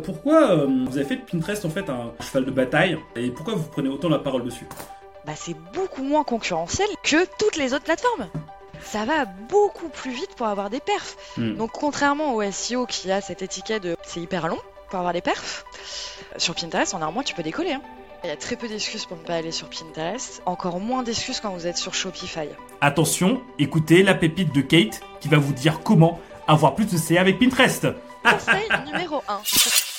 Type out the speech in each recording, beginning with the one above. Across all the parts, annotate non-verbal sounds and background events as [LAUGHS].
Pourquoi euh, vous avez fait de Pinterest en fait un cheval de bataille et pourquoi vous prenez autant la parole dessus? Bah c'est beaucoup moins concurrentiel que toutes les autres plateformes. Ça va beaucoup plus vite pour avoir des perfs. Hmm. Donc contrairement au SEO qui a cette étiquette de c'est hyper long pour avoir des perfs, euh, sur Pinterest en un mois tu peux décoller. hein. Il y a très peu d'excuses pour ne pas aller sur Pinterest, encore moins d'excuses quand vous êtes sur Shopify. Attention, écoutez la pépite de Kate qui va vous dire comment avoir plus de CA avec Pinterest. Conseil numéro 1. [LAUGHS]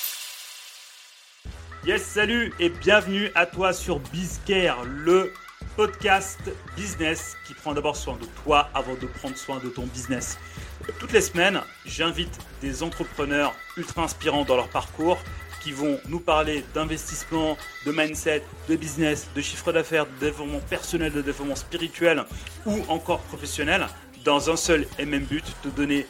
Yes, salut et bienvenue à toi sur Bizcare, le podcast business qui prend d'abord soin de toi avant de prendre soin de ton business. Toutes les semaines, j'invite des entrepreneurs ultra inspirants dans leur parcours qui vont nous parler d'investissement, de mindset, de business, de chiffre d'affaires, de développement personnel, de développement spirituel ou encore professionnel dans un seul et même but, te donner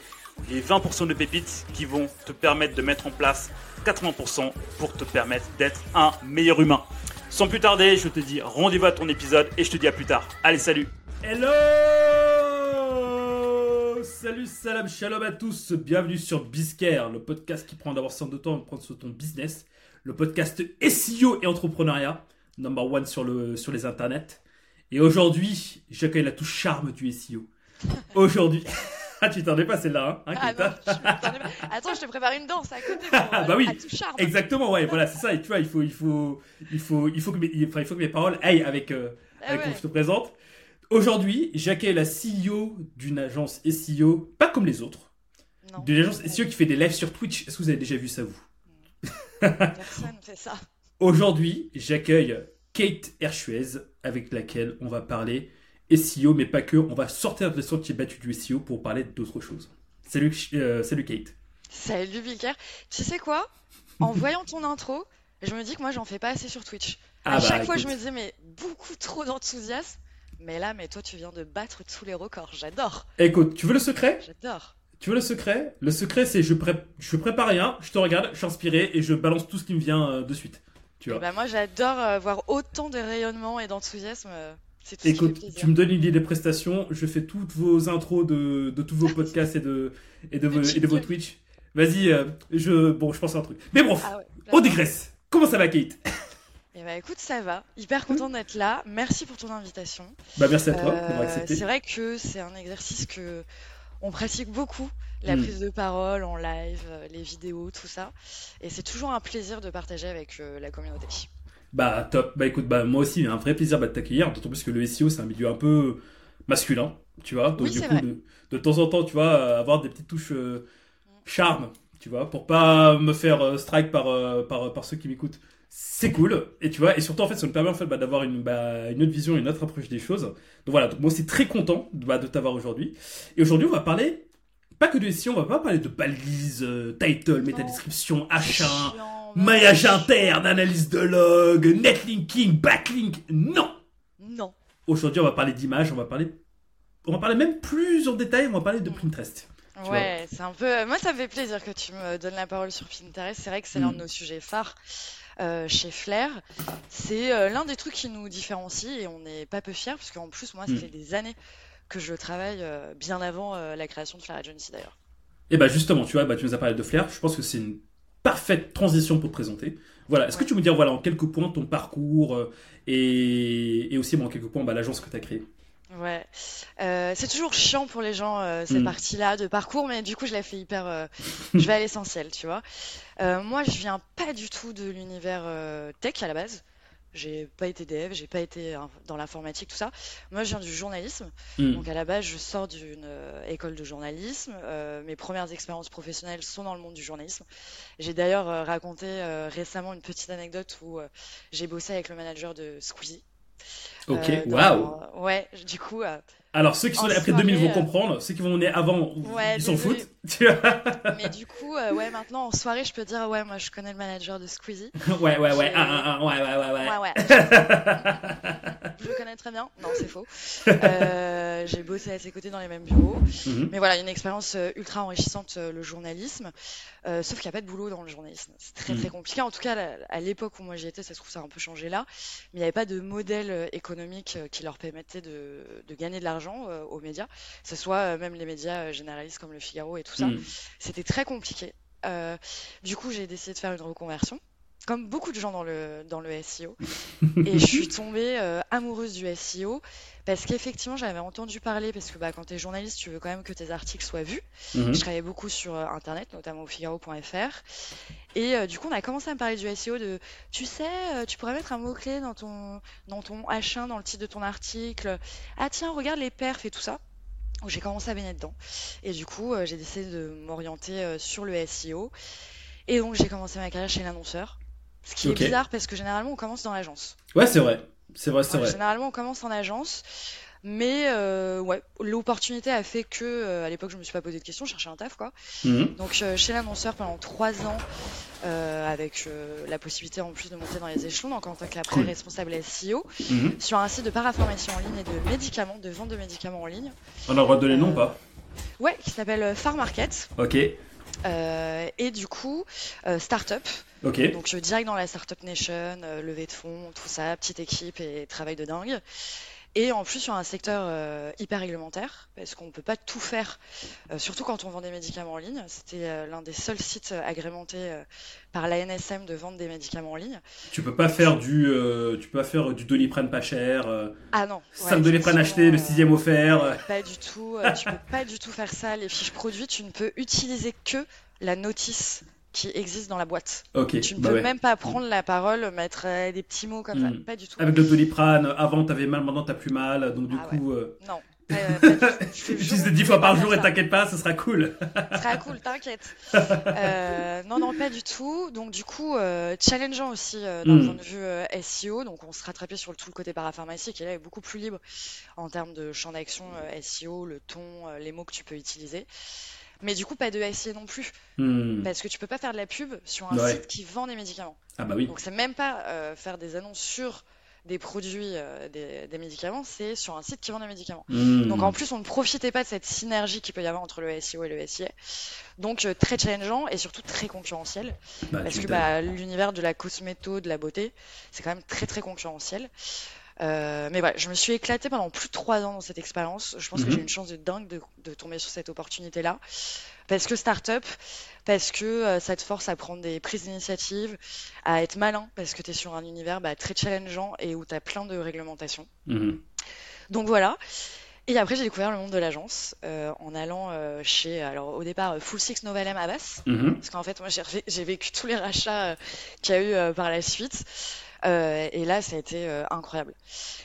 les 20% de pépites qui vont te permettre de mettre en place 80% pour te permettre d'être un meilleur humain. Sans plus tarder, je te dis rendez-vous à ton épisode et je te dis à plus tard. Allez, salut Hello Salut, salam, shalom à tous. Bienvenue sur Bizcare, le podcast qui prend d'abord 100 de temps de prendre sur ton business. Le podcast SEO et entrepreneuriat, number one sur, le, sur les internets. Et aujourd'hui, j'accueille la touche charme du SEO. Aujourd'hui... [LAUGHS] Ah, tu t'en es pas celle-là, hein, hein, Ah Keita non, je m'attendais pas. Attends, je te prépare une danse à côté. Pour, [LAUGHS] Ah, bah oui. à tout charme. Exactement, ouais, voilà, c'est ça. Et tu vois, il faut, il faut, il faut, il faut que mes, enfin, il faut que mes paroles aillent avec, euh, Ah avec ouais. je te présente. Aujourd'hui, j'accueille la CEO d'une agence SEO, pas comme les autres, Non, d'une agence SEO qui fait des lives sur Twitch. Est-ce que vous avez déjà vu ça, vous? Personne fait ça. Aujourd'hui, j'accueille Kate Herchuez, avec laquelle on va parler SEO, mais pas que. On va sortir des sentiers battus du SEO pour parler d'autre chose. Salut, euh, salut Kate. Salut Bilker. Tu sais quoi? En voyant ton intro, je me dis que moi j'en fais pas assez sur Twitch. Ah à bah, chaque fois, je me disais, mais beaucoup trop d'enthousiasme. Mais là, mais toi, tu viens de battre tous les records. J'adore. Écoute, tu veux le secret? J'adore. Tu veux le secret? Le secret, c'est je, pré- je prépare rien, je te regarde, je suis inspiré et je balance tout ce qui me vient euh, de suite. Tu Et vois. bah, moi, j'adore euh, voir autant de rayonnement et d'enthousiasme. Euh, Écoute, tu me donnes une idée des prestations, je fais toutes vos intros de, de tous vos podcasts et de, et de, vos, et de vos. Twitch. Vas-y, euh, je, bon, je pense à un truc. Mais bon, Ah ouais, on dégraisse. Comment ça va, Kate? [LAUGHS] Eh bah écoute, ça va. Hyper content d'être là. Merci pour ton invitation. Bah, merci à toi Euh, d'avoir accepté. c'est vrai que c'est un exercice que on pratique beaucoup, la Mm. prise de parole en live, euh, les vidéos, tout ça. Et c'est toujours un plaisir de partager avec euh, la communauté. Bah, top. Bah, écoute, bah, moi aussi, un vrai plaisir bah, de t'accueillir, d'autant plus que le SEO, c'est un milieu un peu masculin, tu vois. Donc, Oui, du c'est coup, de, de temps en temps, tu vois, avoir des petites touches euh, charme, tu vois, pour pas me faire euh, strike par, euh, par, par ceux qui m'écoutent. C'est cool. Et tu vois, et surtout, en fait, ça me permet en fait, bah, d'avoir une, bah, une autre vision, une autre approche des choses. Donc voilà, donc, moi aussi très content bah, de t'avoir aujourd'hui. Et aujourd'hui, on va parler, pas que de SEO, on va pas parler de balises, euh, title, métadescription, H1, Chiant, maillage interne, analyse de log, netlinking, backlink. Non Non. Aujourd'hui, on va parler d'images, on va parler. On va parler même plus en détail, on va parler de Mm. Pinterest. Ouais, c'est un peu. Moi, ça me fait plaisir que tu me donnes la parole sur Pinterest. C'est vrai que c'est l'un Mm. de nos sujets phares euh, chez Flair. C'est euh, l'un des trucs qui nous différencie et on n'est pas peu fiers parce qu'en plus, moi, ça Mm. fait des années que je travaille euh, bien avant la création de Flair Agency d'ailleurs. Et bah justement, tu vois, bah, tu nous as parlé de Flair, je pense que c'est une parfaite transition pour te présenter. Voilà, est-ce que tu veux me dire voilà, en quelques points ton parcours euh, et, et aussi bon, en quelques points bah, l'agence que tu as créée? Ouais, Euh, c'est toujours chiant pour les gens euh, cette Mm. partie-là de parcours, mais du coup je la fais hyper. euh, je vais à l'essentiel, tu vois. Moi, je viens pas du tout de l'univers tech à la base. J'ai pas été dev, j'ai pas été dans l'informatique, tout ça. Moi, je viens du journalisme. Mm. Donc à la base, je sors d'une euh, école de journalisme. Euh, mes premières expériences professionnelles sont dans le monde du journalisme. J'ai d'ailleurs euh, raconté euh, récemment une petite anecdote où euh, j'ai bossé avec le manager de Squeezie. Ok, waouh Ouais, du coup. Alors ceux qui sont nés après soirée, 2000 vont euh, comprendre, ceux qui vont nés avant, Ouais, ils s'en foutent. [LAUGHS] Mais du coup, euh, ouais, maintenant en soirée, je peux dire, ouais, moi je connais le manager de Squeezie. [LAUGHS] ouais, ouais, ouais, ah, ah, ah, ouais, ouais, ouais, ouais. Ouais, ouais. [LAUGHS] Je le connais très bien. Non, c'est faux. Euh, j'ai bossé à ses côtés dans les mêmes bureaux. Mhm. Mais voilà, une expérience ultra enrichissante, le journalisme. Euh, sauf qu'il n'y a pas de boulot dans le journalisme. C'est très très Mhm. compliqué. En tout cas, à l'époque où moi j'y étais, ça se trouve, ça a un peu changé là. Mais il n'y avait pas de modèle économique qui leur permettait de, de gagner de l'argent euh, aux médias. Que ce soit euh, même les médias euh, généralistes comme le Figaro et tout ça. Mhm. C'était très compliqué. Du coup, j'ai décidé de faire une reconversion comme beaucoup de gens dans le, dans le SEO. [LAUGHS] et je suis tombée euh, amoureuse du SEO parce qu'effectivement, j'avais entendu parler, parce que bah, quand tu es journaliste, tu veux quand même que tes articles soient vus. Mhm. Je travaillais beaucoup sur euh, Internet, notamment au figaro.fr. Et euh, du coup, on a commencé à me parler du SEO de, tu sais, tu pourrais mettre un mot-clé dans ton, dans ton H1, dans le titre de ton article. Ah tiens, regarde les perfs et tout ça. J'ai commencé à baigner dedans. Et du coup, j'ai décidé de m'orienter sur le SEO. Et donc, j'ai commencé ma carrière chez l'annonceur. Ce qui est bizarre parce que généralement, on commence dans l'agence. Ouais, c'est vrai. C'est vrai, c'est vrai. Généralement, on commence en agence. Mais euh, ouais, l'opportunité a fait que, euh, à l'époque, je me suis pas posé de questions, je cherchais un taf, quoi. Mhm. Donc, euh, chez l'annonceur pendant trois ans, avec la possibilité en plus de monter dans les échelons, donc en tant qu'après Cool. responsable SEO, Mhm. sur un site de parapharmacie en ligne et de médicaments, de vente de médicaments en ligne. On a le droit de donner le nom ou pas? Ouais, qui s'appelle euh, Far Market. Ok, Euh, et du coup, euh, start-up. Donc, euh, direct dans la Startup Nation, euh, levée de fonds, tout ça, petite équipe et travail de dingue. Et en plus, sur un secteur euh, hyper réglementaire, parce qu'on ne peut pas tout faire, euh, surtout quand on vend des médicaments en ligne. C'était euh, l'un des seuls sites agrémentés par l'ANSM de vendre des médicaments en ligne. Tu peux pas faire du, tu peux pas faire du doliprane pas cher, Ah non, 5 doliprane acheté, le sixième offert. Pas du tout, tu peux pas du tout faire ça. Les fiches produits, tu ne peux utiliser que la notice qui existe dans la boîte. Tu ne bah peux ouais. même pas prendre la parole, mettre euh, des petits mots comme Mm. ça. Pas du tout. Avec le doliprane, avant t'avais mal, maintenant t'as plus mal, donc du Ah coup, euh, Non. [LAUGHS] euh, pas du. Je utilise on 10 pouvait fois par jour et ça. t'inquiète pas, ce sera cool. Très cool, t'inquiète. Euh, non, non, pas du tout. Donc, du coup, challengeant aussi d'un Mm. point de vue SEO. Donc, on se rattrapait sur le, tout le côté parapharmacie qui là est beaucoup plus libre en termes de champ d'action SEO, le ton, les mots que tu peux utiliser. Mais du coup, pas de SEO non plus. Hmm. Parce que tu peux pas faire de la pub sur un Ouais. site qui vend des médicaments. Ah bah oui. Donc, c'est même pas euh, faire des annonces sur des produits, euh, des, des médicaments, c'est sur un site qui vend des médicaments. Hmm. Donc en plus, on ne profitait pas de cette synergie qu'il peut y avoir entre le SEO et le SIA. Donc euh, très challengeant et surtout très concurrentiel. Bah, Parce que bah, l'univers de la cosméto, de la beauté, c'est quand même très très concurrentiel. Euh, mais voilà, je me suis éclatée pendant plus de trois ans dans cette expérience. Je pense que Mhm. j'ai une chance de dingue de, de tomber sur cette opportunité-là. Parce que start-up, parce que euh, ça te force à prendre des prises d'initiative, à être malin, parce que tu es sur un univers bah, très challengeant et où tu as plein de réglementations. Mhm. Donc voilà. Et après, j'ai découvert le monde de l'agence euh, en allant euh, chez, alors au départ, Full Six Novel M Havas. Mhm. Parce qu'en fait, moi, j'ai vécu tous les rachats euh, qu'il y a eu par la suite. Euh, et là, ça a été euh, incroyable.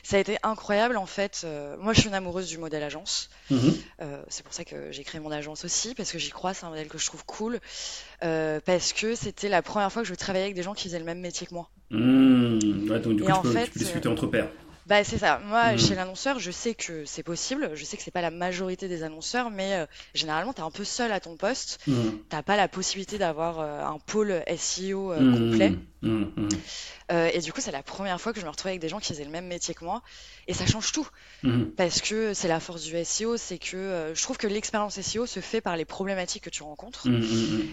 Ça a été incroyable, en fait. euh, moi, je suis une amoureuse du modèle agence. Mhm. C'est pour ça que j'ai créé mon agence aussi, parce que j'y crois, c'est un modèle que je trouve cool. Parce que c'était la première fois que je travaillais avec des gens qui faisaient le même métier que moi. Ouais, donc du Et coup, en tu peux, fait, tu peux discuter entre pairs. Bah c'est ça. Moi, Mhm. chez l'annonceur, je sais que c'est possible. Je sais que c'est pas la majorité des annonceurs, mais euh, généralement, t'es un peu seul à ton poste. Mhm. T'as pas la possibilité d'avoir euh, un pôle SEO euh, Mhm. complet. Mhm. Mhm. Euh, et du coup, c'est la première fois que je me retrouvais avec des gens qui faisaient le même métier que moi. Et ça change tout. Mhm. Parce que c'est la force du SEO, c'est que euh, je trouve que l'expérience SEO se fait par les problématiques que tu rencontres.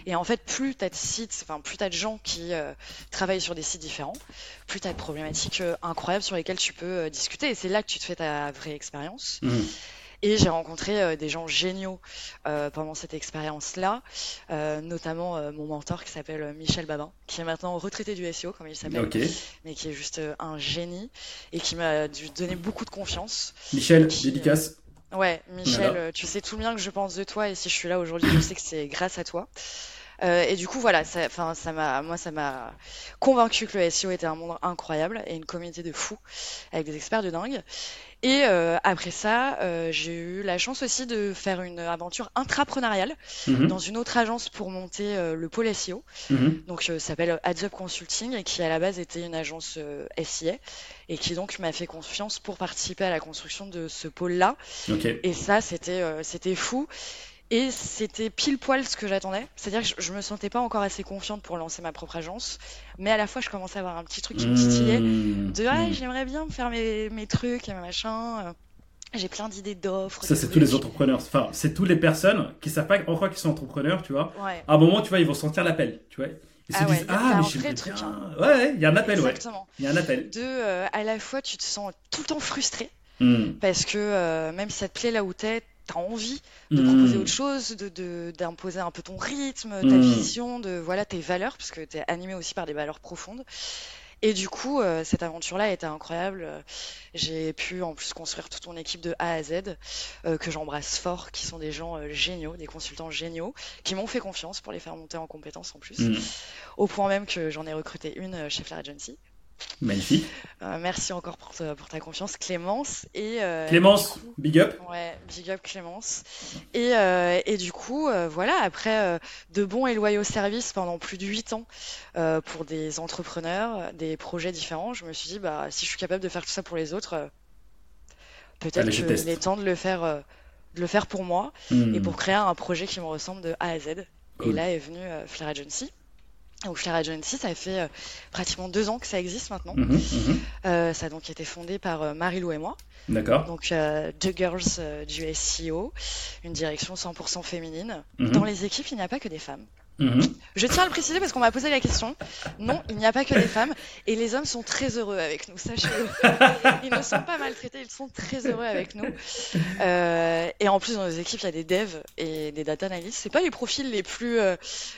Et en fait, plus tu as de sites, enfin, plus tu as de gens qui euh, travaillent sur des sites différents, plus tu as de problématiques incroyables sur lesquelles tu peux discuter. Et c'est là que tu te fais ta vraie expérience. Et j'ai rencontré euh, des gens géniaux euh, pendant cette expérience-là, euh, notamment mon mentor qui s'appelle Michel Babin, qui est maintenant retraité du SEO, comme il s'appelle, mais qui est juste un génie et qui m'a dû donner beaucoup de confiance. Michel, Qui- dédicace. Ouais, Michel, Voilà. tu sais tout le bien que je pense de toi et si je suis là aujourd'hui, je sais que c'est grâce à toi. Euh, et du coup, voilà, ça, enfin, ça m'a, moi, ça m'a convaincu que le SEO était un monde incroyable et une communauté de fous avec des experts de dingue. Et euh, après ça, euh, j'ai eu la chance aussi de faire une aventure intrapreneuriale Mhm. dans une autre agence pour monter euh, le pôle SEO. Mhm. Donc, ça s'appelle Ads Up Consulting et qui à la base était une agence SIA et qui donc m'a fait confiance pour participer à la construction de ce pôle-là. Et ça, c'était c'était fou. Et c'était pile poil ce que j'attendais. C'est-à-dire que je, je me sentais pas encore assez confiante pour lancer ma propre agence. Mais à la fois, je commençais à avoir un petit truc qui me titillait. Mhm. De ah, Mhm. j'aimerais bien me faire mes, mes trucs et mes machins. J'ai plein d'idées d'offres. Ça, c'est tous les entrepreneurs. Enfin, c'est toutes les personnes qui savent pas en quoi qu'ils sont entrepreneurs, tu vois. Ouais, À un moment, tu vois, ils vont sentir l'appel, tu vois. Ils se Ah ouais, disent, ah, mais j'aimerais truc, bien. hein. Ouais, ouais, il y a un appel, ouais. exactement. Il y a un appel. De, euh, à la fois, tu te sens tout le temps frustré. Mhm. Parce que euh, même si ça te plaît là où t'es, as envie de Hmm. proposer autre chose, de, de- d'imposer un peu ton rythme, ta Hmm. vision, de voilà tes valeurs, parce que tu es animé aussi par des valeurs profondes. Et du coup, euh, cette aventure-là était incroyable. J'ai pu en plus construire toute mon équipe de A à Z, euh, que j'embrasse fort, qui sont des gens euh, géniaux, des consultants géniaux, qui m'ont fait confiance pour les faire monter en compétences en plus. Mm. Au point même que j'en ai recruté une chez Flair Agency. Magnifique. Euh, merci encore pour ta, pour ta confiance, Clémence. Et, euh, Clémence, coup- big up. Ouais, big up Clémence. Et, euh, et du coup, voilà, après de bons et loyaux services pendant plus de 8 ans pour des entrepreneurs, des projets différents, je me suis dit, bah, si je suis capable de faire tout ça pour les autres, peut-être qu'il est temps de le faire, de le faire pour moi Mm. et pour créer un projet qui me ressemble de A à Z. Et là est venu Flair Agency. Donc Flair Agency, ça fait euh, pratiquement deux ans que ça existe maintenant. Mhm, mhm. Euh, ça a donc été fondé par euh, Marie-Lou et moi. D'accord. Donc deux girls du SEO, une direction 100% féminine. Mhm. Dans les équipes, il n'y a pas que des femmes. Mhm. Je tiens à le préciser parce qu'on m'a posé la question. Non, il n'y a pas que des femmes et les hommes sont très heureux avec nous, sachez-le. [LAUGHS] Ils ne sont pas maltraités, ils sont très heureux avec nous. Euh, et en plus, dans nos équipes, il y a des devs et des data analysts. C'est pas les profils les plus, euh,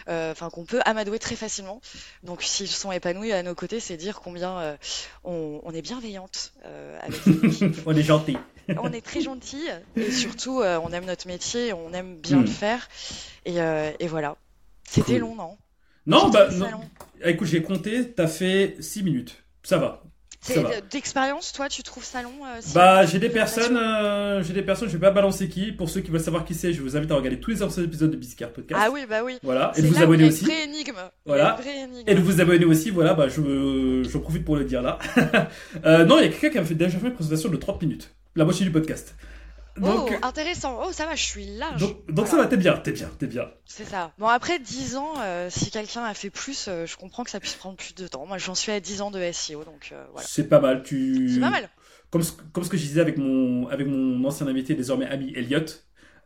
euh, enfin, qu'on peut amadouer très facilement. Donc, s'ils sont épanouis à nos côtés, c'est dire combien on, on est bienveillante avec. [LAUGHS] On est gentil. On est très gentils et surtout, on aime notre métier, on aime bien Mm. le faire. Et, et voilà. C'était Cool. long, non? Non, bah, non. Ah, Écoute, j'ai compté, t'as fait 6 minutes. Ça va. C'est-. D'expérience, toi, tu trouves ça long euh, si- Bah, j'ai des de personnes, euh, j'ai des personnes, je vais pas balancer qui. Pour ceux qui veulent savoir qui c'est, je vous invite à regarder tous les anciens épisodes de Biscard Podcast. Ah oui, bah oui. Voilà, et de vous abonner aussi. vraie énigme. Voilà. une vraie énigme. Et de vous abonner aussi, voilà, bah, je, j'en profite pour le dire là. [LAUGHS] Euh, non, il y a quelqu'un qui a fait, déjà fait une présentation de 30 minutes. La moitié du podcast. Donc, oh, intéressant. Oh, ça va, je suis large. donc, donc ça va, t'es bien, t'es bien, t'es bien. C'est ça. Bon, après 10 ans, euh, si quelqu'un a fait plus, euh, je comprends que ça puisse prendre plus de temps. Moi, j'en suis à 10 ans de SEO, donc euh, voilà. C'est pas mal, tu... C'est pas mal. Comme ce, comme ce que je disais avec mon, avec mon ancien invité, désormais ami Elliot,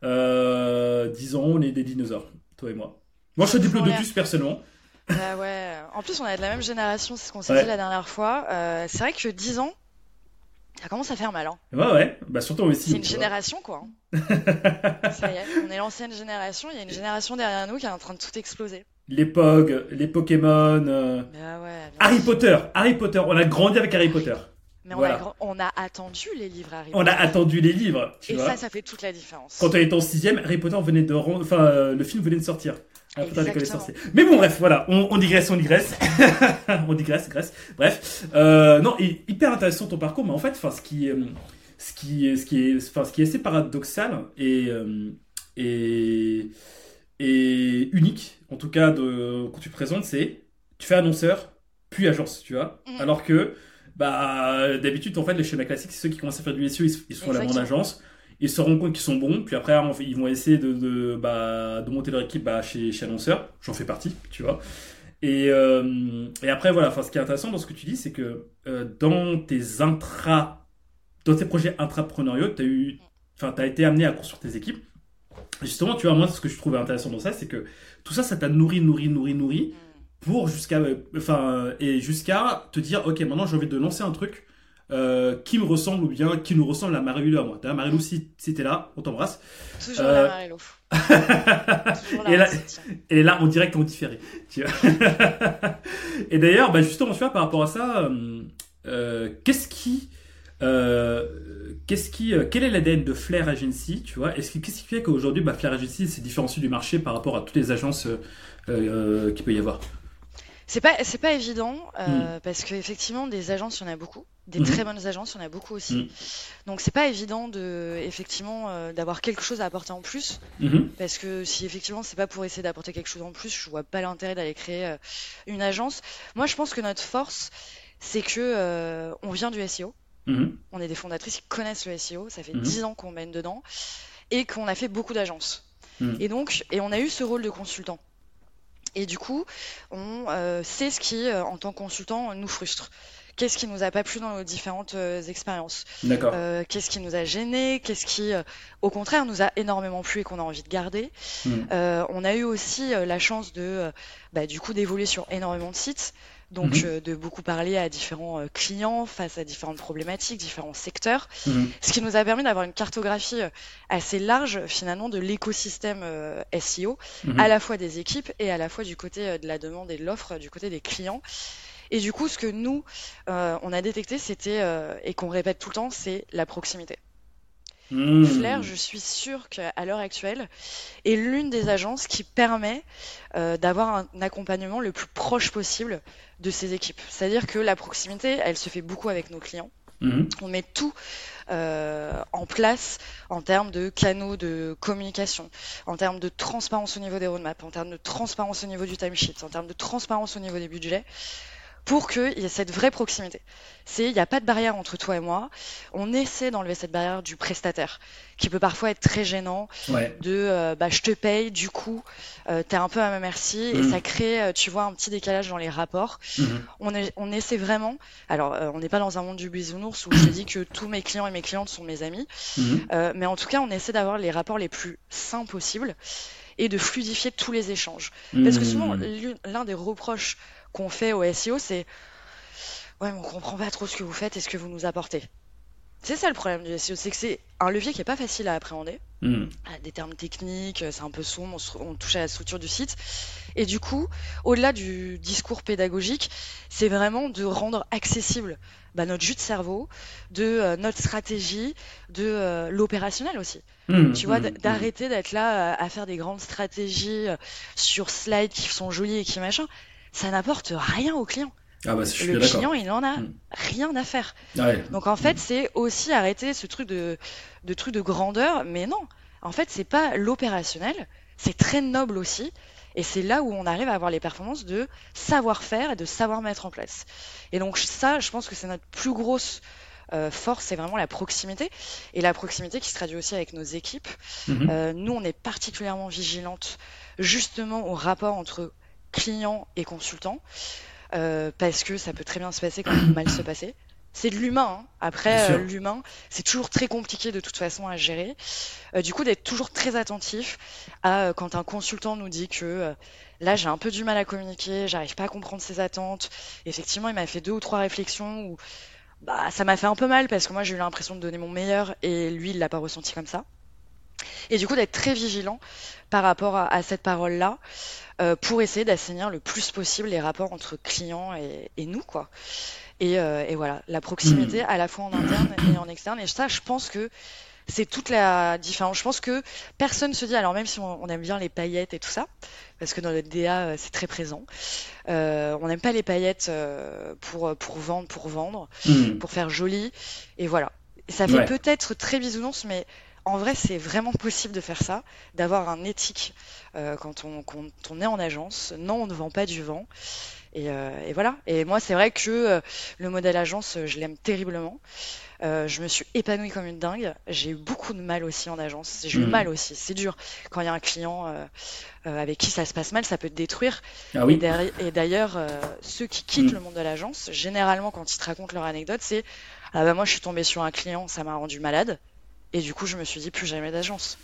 euh, 10 ans, on est des dinosaures, toi et moi. Moi, je suis diplodocus personnellement. Bah ouais. En plus, on est de la même génération, c'est ce qu'on s'est Ouais. dit la dernière fois. C'est vrai que 10 ans, ça commence à faire mal. Hein. Ouais, ouais, bah surtout aussi. C'est une génération, quoi. hein. [LAUGHS] ça y est, on est l'ancienne génération. Il y a une génération derrière nous qui est en train de tout exploser. Les POG, les Pokémon, euh, Bah ouais. Harry. Potter, Harry Potter, on a grandi avec Harry Potter. Mais on, a, grand- on a attendu les livres Harry On a Potter. attendu les livres, tu Et vois. ça, ça fait toute la différence. Quand on était en sixième, Harry Potter venait de rendre, enfin, euh, le film venait de sortir. Mais bon, bref, voilà, on, on digresse, on digresse. [LAUGHS] on digresse, digresse. Bref, euh, non, et hyper intéressant ton parcours, mais en fait, enfin, ce qui, euh, ce qui, ce qui est, enfin, ce qui est assez paradoxal et, euh, et, et unique, en tout cas, de, quand tu présentes, c'est, tu fais annonceur, puis agence, tu vois. Mhm. Alors que, bah, d'habitude, en fait, les schémas classiques, c'est ceux qui commencent à faire du SEO, ils, se- ils se font la grande agence ils se rendent compte qu'ils sont bons, puis après ils vont essayer de, de, bah, de monter leur équipe bah, chez, chez annonceur, j'en fais partie, tu vois. Et, euh, et après voilà, ce qui est intéressant dans ce que tu dis, c'est que euh, dans tes intra, dans tes projets intrapreneuriaux, tu as t'as été amené à construire tes équipes. Justement, tu vois, moi, ce que je trouvais intéressant dans ça, c'est que tout ça, ça t'a nourri, nourri, nourri, nourri, pour jusqu'à, euh, enfin, et jusqu'à te dire, ok, maintenant j'ai envie de lancer un truc euh, qui me ressemble ou bien qui nous ressemble à Marie-Lou à moi. T'as Marie-Lou, si, si t'es là, on t'embrasse. Toujours Euh, Marie-Lou. [LAUGHS] Toujours Et là- là en direct en différé. Tu vois. [LAUGHS] et d'ailleurs, bah justement, tu vois, par rapport à ça, euh, euh, qu'est-ce qui, qu'est-ce qui, quel est l'ADN de Flair Agency, tu vois? Est-ce que qu'est-ce qui fait qu'aujourd'hui, bah, Flair Agency s'est différencié du marché par rapport à toutes les agences qu'il peut y avoir? C'est pas, c'est pas évident Mm. parce qu'effectivement, des agences, il y en a beaucoup. Des Mhm. très bonnes agences, il y en a beaucoup aussi. Mhm. Donc, c'est pas évident de, effectivement, euh, d'avoir quelque chose à apporter en plus. Mhm. Parce que si effectivement, c'est pas pour essayer d'apporter quelque chose en plus, je vois pas l'intérêt d'aller créer euh, une agence. Moi, je pense que notre force, c'est que euh, on vient du SEO. Mhm. On est des fondatrices qui connaissent le SEO. Ça fait Mhm. 10 ans qu'on mène dedans et qu'on a fait beaucoup d'agences. Mhm. Et donc, et on a eu ce rôle de consultant. Et du coup, on sait ce qui, en tant que consultant, nous frustre. Qu'est-ce qui nous a pas plu dans nos différentes euh, expériences D'accord. Euh, Qu'est-ce qui nous a gêné Qu'est-ce qui, euh, au contraire, nous a énormément plu et qu'on a envie de garder Mhm. Euh, On a eu aussi euh, la chance de, euh, bah, du coup, d'évoluer sur énormément de sites. Donc, euh, de beaucoup parler à différents clients face à différentes problématiques, différents secteurs. Mhm. Ce qui nous a permis d'avoir une cartographie assez large, finalement, de l'écosystème SEO, à la fois des équipes et à la fois du côté de la demande et de l'offre, du côté des clients. Et du coup, ce que nous, euh, on a détecté, c'était, euh, et qu'on répète tout le temps, c'est la proximité. Mhm. Flair, je suis sûre qu'à l'heure actuelle, est l'une des agences qui permet euh, d'avoir un accompagnement le plus proche possible de ses équipes. C'est-à-dire que la proximité, elle se fait beaucoup avec nos clients. Mhm. On met tout euh, en place en termes de canaux de communication, en termes de transparence au niveau des roadmaps, en termes de transparence au niveau du timesheet, en termes de transparence au niveau des budgets, pour qu'il y ait cette vraie proximité. C'est, il n'y a pas de barrière entre toi et moi. On essaie d'enlever cette barrière du prestataire, qui peut parfois être très gênant, Ouais. de euh, bah, je te paye, du coup, euh, t'es un peu à ma merci, et Mm. ça crée, euh, tu vois, un petit décalage dans les rapports Mhm. on, est- on essaie vraiment. Alors, euh, on n'est pas dans un monde du bisounours où je dis que tous mes clients et mes clientes sont mes amis, Mhm. euh, mais en tout cas, on essaie d'avoir les rapports les plus sains possibles et de fluidifier tous les échanges. Parce que souvent, Mhm. l'une- l'un des reproches qu'on fait au SEO, c'est Ouais, mais on comprend pas trop ce que vous faites et ce que vous nous apportez. C'est ça le problème du SEO, c'est que c'est un levier qui est pas facile à appréhender Mhm. à des termes techniques, c'est un peu sombre, on, touche à la structure du site. Et du coup, au-delà du discours pédagogique, c'est vraiment de rendre accessible bah, notre jus de cerveau, de euh, notre stratégie, de euh, l'opérationnel aussi. Mhm. Tu vois, Mhm. d'arrêter d'être là euh, à faire des grandes stratégies euh, sur slides qui sont jolies et qui machin. Ça n'apporte rien au client. Ah bah je Le client, il en a Mm. rien à faire. Ouais. Donc en fait, c'est aussi arrêter ce truc de, de truc de grandeur, mais non. En fait, c'est pas l'opérationnel, c'est très noble aussi, et c'est là où on arrive à avoir les performances de savoir-faire et de savoir mettre en place. Et donc ça, je pense que c'est notre plus grosse euh, force, c'est vraiment la proximité, et la proximité qui se traduit aussi avec nos équipes. Mhm. Euh, nous, on est particulièrement vigilante justement au rapport entre clients et consultants, euh, parce que ça peut très bien se passer comme [COUGHS] mal se passer. C'est de l'humain. hein. Après, euh, l'humain, c'est toujours très compliqué de toute façon à gérer. Euh, du coup, d'être toujours très attentif à quand un consultant nous dit que là, j'ai un peu du mal à communiquer, j'arrive pas à comprendre ses attentes. Effectivement, il m'a fait deux ou trois réflexions où bah, ça m'a fait un peu mal parce que moi, j'ai eu l'impression de donner mon meilleur et lui, il l'a pas ressenti comme ça. Et du coup, d'être très vigilant par rapport à, à cette parole-là euh, pour essayer d'assainir le plus possible les rapports entre clients et, et nous, quoi. Et, euh, et voilà, la proximité à la fois en interne et en externe. Et ça, je pense que c'est toute la différence. Je pense que personne se dit, alors même si on, on aime bien les paillettes et tout ça, parce que dans le DA, euh, c'est très présent, euh, on n'aime pas les paillettes pour, pour vendre, pour vendre Mhm. pour faire joli. Et voilà. Ça fait Ouais. peut-être très bisounours, mais en vrai, c'est vraiment possible de faire ça, d'avoir un éthique euh, quand, on, quand on est en agence. Non, on ne vend pas du vent. Et, euh, et voilà. Et moi, c'est vrai que euh, le modèle agence, je l'aime terriblement. Je me suis épanouie comme une dingue. J'ai eu beaucoup de mal aussi en agence. J'ai eu Mhm. mal aussi. C'est dur. Quand il y a un client avec qui ça se passe mal, ça peut te détruire. Ah Et oui. et d'ailleurs, ceux qui quittent Mm. le monde de l'agence, généralement, quand ils te racontent leur anecdote, c'est Ah bah moi, je suis tombée sur un client, ça m'a rendu malade. Et du coup, je me suis dit plus jamais d'agence.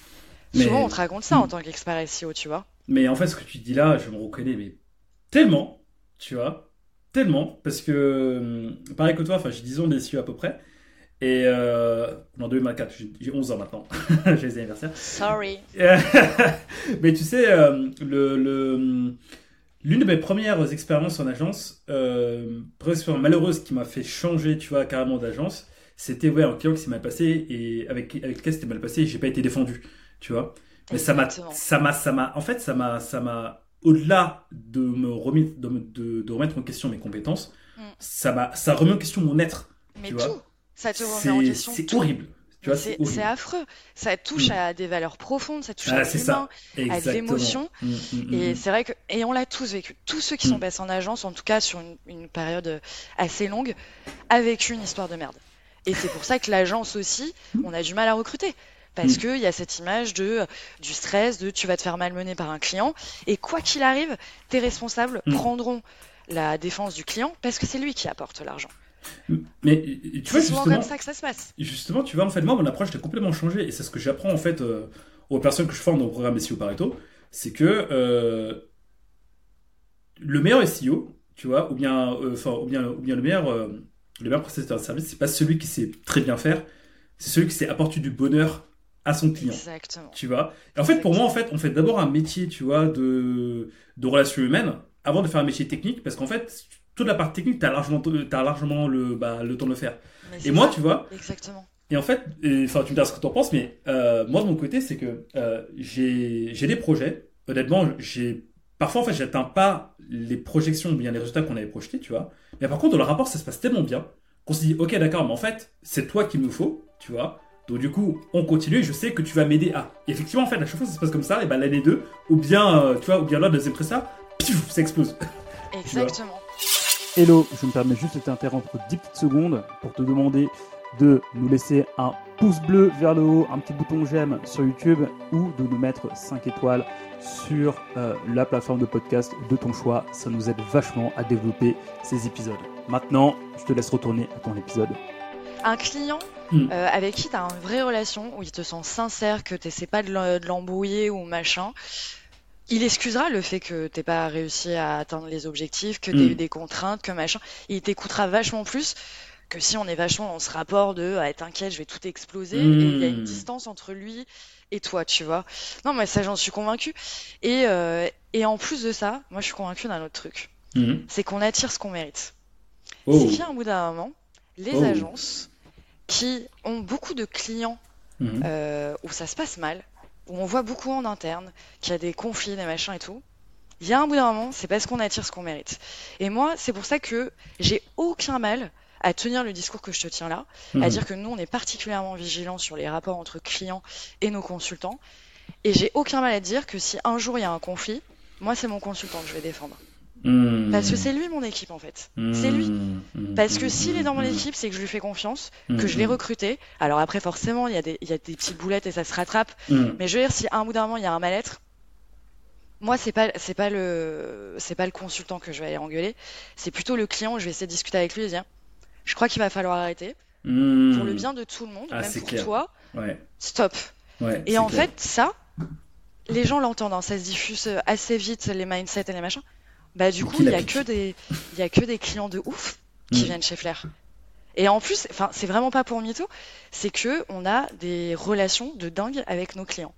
Mais- Souvent, on te raconte ça en tant qu'expert SEO, tu vois. Mais en fait, ce que tu dis là, je me reconnais, mais tellement, tu vois, tellement, parce que, hum, pareil que toi, enfin, j'ai 10 ans d'SEO à peu près, et euh, en 2024, j'ai- j'ai 11 ans maintenant, [LAUGHS] j'ai les anniversaires. Sorry. [LAUGHS] mais tu sais, euh, le, le- l'une de mes premières expériences en agence, euh, malheureuse qui m'a fait changer, tu vois, carrément d'agence, c'était ouais, un client qui s'est mal passé et avec, avec lequel c'était mal passé et j'ai pas été défendu, tu vois. Mais ça m'a, ça m'a, ça m'a, en fait, ça m'a, ça m'a, au-delà de me remettre, de, me- de- de remettre en question mes compétences, Mm. ça m'a, ça remet en question mon être. Mais tu tout, vois. ça te remet en question. c'est horrible. C'est affreux. Ça touche Mm. à des valeurs profondes, ça touche Ah, à l'humain. à de l'émotion. Mm, Et c'est vrai que, et on l'a tous vécu. Tous ceux qui sont passés en agence, en tout cas sur une, une période assez longue, a vécu une histoire de merde. Et c'est pour ça que l'agence aussi, on a du mal à recruter. Parce qu'il y a cette image de, du stress, de tu vas te faire malmener par un client. Et quoi qu'il arrive, tes responsables Mm. prendront la défense du client parce que c'est lui qui apporte l'argent. Mais tu vois, C'est souvent justement, comme ça que ça se passe. justement, tu vois, en fait, moi, mon approche a complètement changé. Et c'est ce que j'apprends, en fait, euh, aux personnes que je forme dans le programme SEO Pareto. C'est que euh, le meilleur SEO, tu vois, ou bien, euh, ou bien, ou bien le meilleur, euh, le meilleur prestataire de service, c'est pas celui qui sait très bien faire, c'est celui qui sait apporter du bonheur à son client. Exactement. Tu vois? Et en fait, pour moi, en fait, on fait d'abord un métier, tu vois, de, de relations humaines avant de faire un métier technique, parce qu'en fait, toute la partie technique, t'as largement, t'as largement le, bah, le temps de le faire. Mais Et moi, ça. tu vois, Exactement. et en fait, enfin, tu me diras ce que t'en penses, mais euh, moi de mon côté, c'est que euh, j'ai j'ai des projets. Honnêtement, j'ai parfois en fait, j'atteins pas les projections ou bien les résultats qu'on avait projetés, tu vois. Mais par contre, dans le rapport, ça se passe tellement bien qu'on se dit, ok, d'accord, mais en fait, c'est toi qu'il nous faut, tu vois. Donc du coup, on continue. et Je sais que tu vas m'aider à. Et effectivement, en fait, à chaque fois, ça se passe comme ça. Et ben l'année 2, ou bien, euh, tu vois, ou bien là, deuxième ça, pif, ça explose. [LAUGHS] Exactement. Hello, je me permets juste de t'interrompre 10 petites secondes pour te demander de nous laisser un pouce bleu vers le haut, un petit bouton j'aime sur YouTube ou de nous mettre 5 étoiles sur euh, la plateforme de podcast de ton choix. Ça nous aide vachement à développer ces épisodes. Maintenant, je te laisse retourner à ton épisode. Un client Mm. euh, avec qui tu as une vraie relation, où il te sent sincère, que tu pas de l'embrouiller ou machin, il excusera le fait que t'aies pas réussi à atteindre les objectifs, que tu Mm. eu des contraintes, que machin. Il t'écoutera vachement plus que si on est vachement dans ce rapport de ah, t'inquiète, je vais tout exploser. Et il y a une distance entre lui et toi, tu vois. Non, mais ça, j'en suis convaincue. Et, euh, et en plus de ça, moi, je suis convaincue d'un autre truc. Mhm. C'est qu'on attire ce qu'on mérite. Oh. C'est qu'il y a un bout d'un moment, les Oh. agences qui ont beaucoup de clients Mhm. euh, où ça se passe mal, où on voit beaucoup en interne, qu'il y a des conflits, des machins et tout, il y a un bout d'un moment, c'est parce qu'on attire ce qu'on mérite. Et moi, c'est pour ça que j'ai aucun mal à tenir le discours que je te tiens là, à Mhm. dire que nous, on est particulièrement vigilants sur les rapports entre clients et nos consultants. Et j'ai aucun mal à dire que si un jour il y a un conflit, moi, c'est mon consultant que je vais défendre. Mhm. Parce que c'est lui mon équipe, en fait. C'est lui. Mhm. Parce que s'il est dans mon Mhm. équipe, c'est que je lui fais confiance, Mhm. que je l'ai recruté. Alors après, forcément, il y, a des, il y a des petites boulettes et ça se rattrape. Mhm. Mais je veux dire, si à un bout d'un moment, il y a un mal-être, moi, c'est pas, c'est pas le, c'est pas le consultant que je vais aller engueuler. C'est plutôt le client où je vais essayer de discuter avec lui et dire, je crois qu'il va falloir arrêter. Mhm. Pour le bien de tout le monde, Ah, même pour clair. toi, Ouais. stop. Ouais. Et en clair. fait, ça, les gens l'entendent, hein, ça se diffuse assez vite, les mindsets et les machins. Bah, du coup, il y a que des, il y a que des clients de ouf qui Mm. viennent chez Flair. Et en plus, enfin, c'est vraiment pas pour mytho, c'est que on a des relations de dingue avec nos clients.